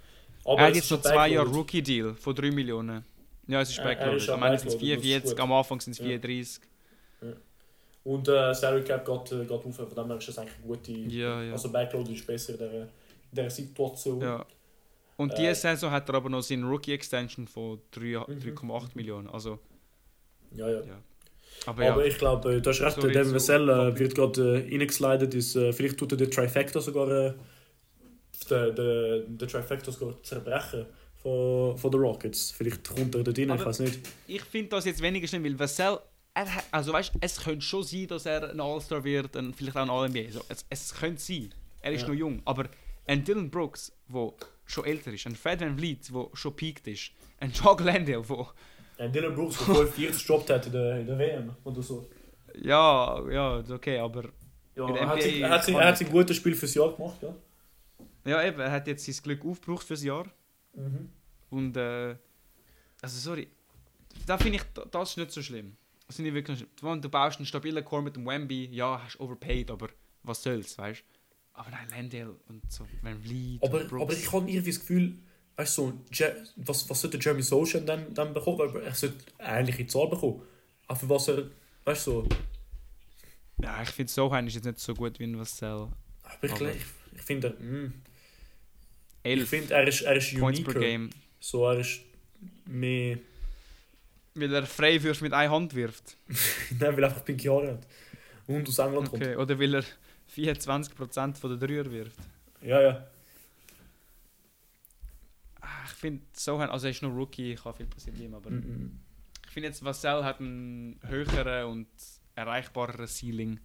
Aber er hat jetzt noch zwei Jahre. Rookie-Deal von 3 Millionen. Ja, es ist er backloaded. ist Am Ende sind es backloaded, das ist 44, gut. am Anfang sind es Ja. 34. Und äh, Salary Cap geht, äh, geht auf, von dem her ist das eigentlich eine gute... Ja, ja. Also Backload ist besser in dieser, in dieser Situation. ja. Und Äh. diese Saison hat er aber noch seine Rookie-Extension von 3 Mhm. 3,8 Millionen. Also, ja. ja. ja. Aber ja, Aber ich glaube, du hast recht, Sorry, so Vassell äh, wird gerade äh, reingeslidet. Ist, äh, vielleicht tut er den Trifecta sogar... Äh, den, den, den Trifecta sogar zerbrechen von, von den Rockets. Vielleicht kommt er dort rein, ich Aber- weiß nicht. ich finde das jetzt weniger schlimm, weil Vassell, hat, also weißt, es könnte schon sein, dass er ein All-Star wird und vielleicht auch ein All-NBA. So, es, es könnte sein. Er ist Ja. noch jung, aber ein Dylan Brooks, der schon älter ist, ein Fred Van Vliet, der schon peaked ist, ein Jock Landale, der Ein Dylan Brooks, der 45 gestoppt hat in der, in der WM oder so. ja, ja, okay, aber Ja, er hat, sich, er, hat sich, er hat sich ein gutes Spiel fürs Jahr gemacht, ja. ja eben, er hat jetzt sein Glück aufgebraucht fürs Jahr Mhm. und äh, also sorry, da finde ich, da- das ist nicht so schlimm. Das finde ich wirklich nicht schlimm. Du baust einen stabilen Core mit dem Wemby, ja, hast overpaid, aber was soll's, weißt Aber nein, Landale und so, Van Vliet Aber, aber ich habe irgendwie das Gefühl, weißt du, so, was, was sollte Jeremy Sochan dann, dann bekommen? Weil er sollte ähnliche Zahl bekommen. Aber für was er, weißt du, so. Ja, ich finde Sohan ist jetzt nicht so gut wie ein Vassell. Aber ich, Aber- ich, ich finde, mm, ich 11 finde, er ist, er ist Points per. Game. So, er ist mehr, Weil er Freiwürfe mit einer Hand wirft. nein, weil er einfach pinke Haare hat. Und aus England Okay. Oder weil er 24% von der Dreier wirft. Ja, ja. Ah, Ich finde Sohan, also er ist noch Rookie, kann viel passieren ihm, aber Mhm. ich finde jetzt Vassell hat einen höheren und erreichbareren Ceiling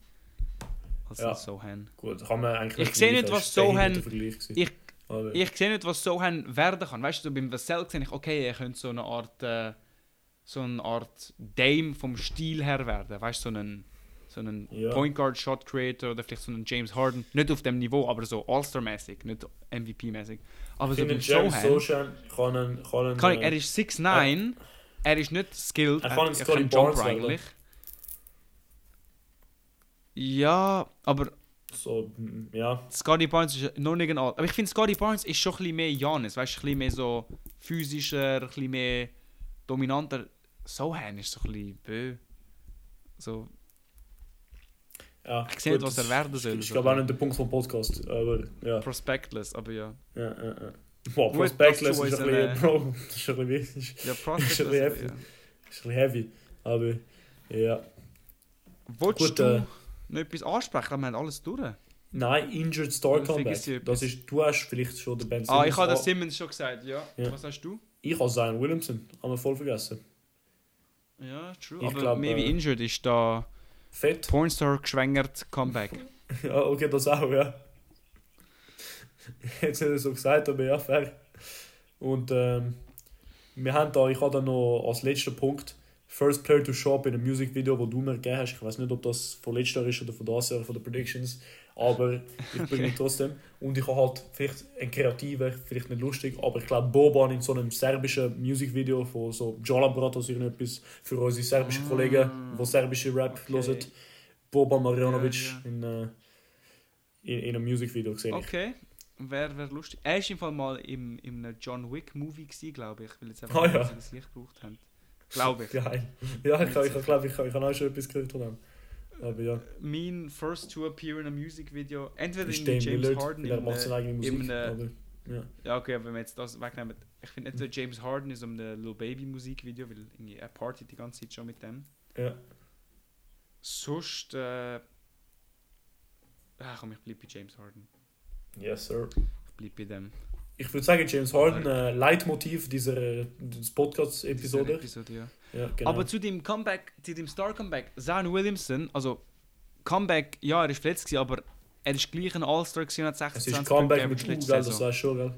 als Ja. Sohan. Gut, kann man eigentlich Ich sehe vergleichen. nicht, was Sohan-. Ich- Aber- Ich sehe nicht, was Sohan werden kann. Weißt du, so beim Vassell sehe ich, okay, er könnte so eine Art, äh, so eine Art Dame vom Stil her werden. Weißt du, so einen, so einen Ja. Point Guard Shot Creator oder vielleicht so einen James Harden. Nicht auf dem Niveau, aber so All-Star-mäßig, nicht MVP-mäßig. Aber ich so beim Jeremy Sohan, kann einen, kann einen, kann ich, äh, er ist 6'9, er ist nicht skilled, Er er, kann er, einen kann Scotty Jumper eigentlich. Ja, aber so, mm, ja. Scotty Barnes ist noch nicht ein All. Aber ich finde, Scotty Barnes ist schon ein bisschen mehr Janis. Weißt du, ein bisschen mehr so physischer, ein bisschen mehr dominanter. Sohan ist so ein bisschen bö. So, ja. Ich sehe nicht, was er werden soll, Ich glaube auch ein nicht der Punkt vom Podcast, aber ja. prospectless, aber ja. ja, ja, ja. Boah, Gut, Prospectless ist ein bisschen, Bro, das ist ein bisschen, ist Ja, ein prospectless, bisschen aber ja. ist ein bisschen heavy, aber ja. Wolltest Gut, du äh, noch etwas ansprechen? Wir haben alles durch. Nein, Injured Star Comeback. Das ist, du hast vielleicht schon den Ben Ah, ich habe das Simmons schon gesagt, ja. Ja. Was hast du? Ich habe Zion Williamson, haben wir voll vergessen. Ja, true. Ich aber glaub, maybe äh, injured ist da Fett. Pornstar geschwängert Comeback. Ja, okay, das auch, ja. Jetzt hat er so gesagt, aber ja, fair. Und ähm, wir haben da, ich habe da noch als letzten Punkt First Player to Shop in einem Musikvideo, wo du mir gegeben hast. Ich weiß nicht, ob das von letztes Jahr ist oder von das Jahr, von den Predictions. Aber ich bringe ihn trotzdem. Und ich habe halt vielleicht einen kreativen, vielleicht nicht lustig, aber ich glaube Boban in so einem serbischen Musikvideo von so Jola Bratos irgendetwas für unsere serbischen Kollegen, die serbische Rap Okay. hören. Boban Marjanovic Ja, ja. In, äh, in, in einem Musikvideo gesehen. Okay. Wäre wär lustig. Er war im Fall mal im, im einem John Wick Movie, gewesen, glaube ich. Weil jetzt einfach mal ja. das Licht gebraucht haben. Glaube ich. Geil. Ja, ich, ich, ich glaube, ich, ich habe auch schon etwas gehört von dem. Aber ja, Mein first to appear in einem Musikvideo. Entweder ist in James Lillard, Harden. in macht einem- seine eigene Musik. in einem- aber, ja. Ja, okay, aber wenn wir jetzt das wegnehmen. Ich finde entweder James Harden ist um ein Lil Baby Musikvideo, weil irgendwie er party die ganze Zeit schon mit dem. Ja. Sonst. Äh, ah, komm, ich bleib bei James Harden. Yes, sir. Ich bleib bei dem. Ich würde sagen, James Harden, äh, Leitmotiv dieser äh, Podcast-Episode. Episode ja. Ja, genau. Aber zu dem Comeback, zu dem Star-Comeback, Zion Williamson, also Comeback, ja, er ist verletzt, gewesen, aber er ist gleich ein All-Star gewesen und hat es 26 ist Comeback mit U, gell, das du schon, gell?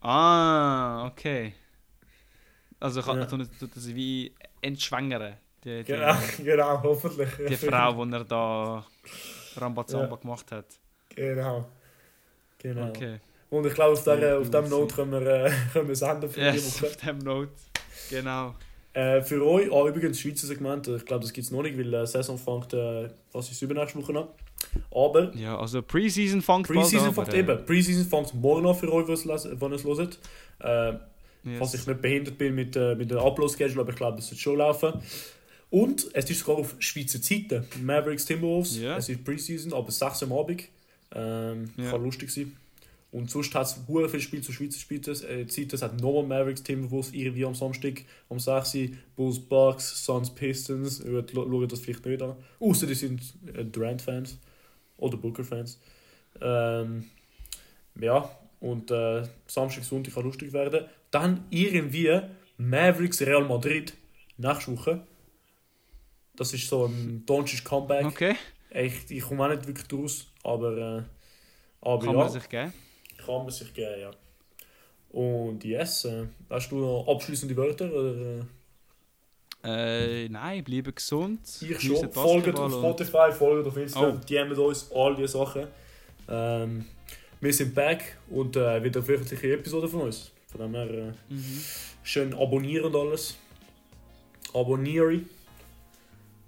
Ah, okay. Also kann, Ja. tut, tut das wie entschwängern, die, die, Genau, genau, hoffentlich. die Frau, die er da Rambazamba gemacht hat. Genau. Genau. Okay. Und ich glaube, auf, der, auf dem Note können wir, äh, können wir es enden für die Yes, Woche. auf dem Note. Genau. Äh, für euch, ah, übrigens, Schweizer Segment, ich glaube, das gibt es noch nicht, weil äh, Saison fängt, äh, was ist übernächste Woche an. Aber Ja, also Preseason fängt Preseason fängt aber, eben. Preseason fängt morgen an für euch, wenn ihr es hört. Äh, äh, Falls ich nicht behindert bin mit, äh, mit der Upload-Schedule, aber ich glaube, es wird schon laufen. Und es ist sogar auf Schweizer Zeiten. Mavericks Timberwolves. Ja. Es ist Preseason, aber 6 Uhr am Abend. Ähm, Ja. Kann lustig sein. Und sonst hat es hure viel Spiel zu Schweizer Spielen. Äh, Zeit, es hat nochmal Mavericks Timberwolves irgendwie am Samstag um 6 Uhr. Bulls Bucks, Suns Pistons. Ihr schaut das vielleicht nicht an. Außer die sind äh, Durant-Fans. Oder Booker-Fans. Ähm, ja, und äh, Samstag, Sonntag kann lustig werden. Dann irgendwie Mavericks Real Madrid nächste Woche. Das ist so ein Doncic Comeback. Okay, Ich, ich komme auch nicht wirklich draus, aber, äh, aber kann ja, man sich geben. Kann man sich geben, ja. Und yes, äh, hast du noch abschließende Wörter? Oder, äh? Äh, nein, bleiben gesund. Ich schon. Folgt auf Spotify, folgt auf Instagram, Oh. DMt uns, all diese Sachen. Ähm, wir sind back und äh, wieder eine wöchentliche Episode von uns. Von dem her äh, Mhm. schön abonnieren und alles. Abonniere.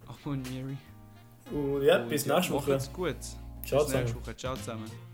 Abonniere. Und ja, bis nächste Woche. Macht's gut. Ciao bis nächste zusammen. Woche. Ciao zusammen.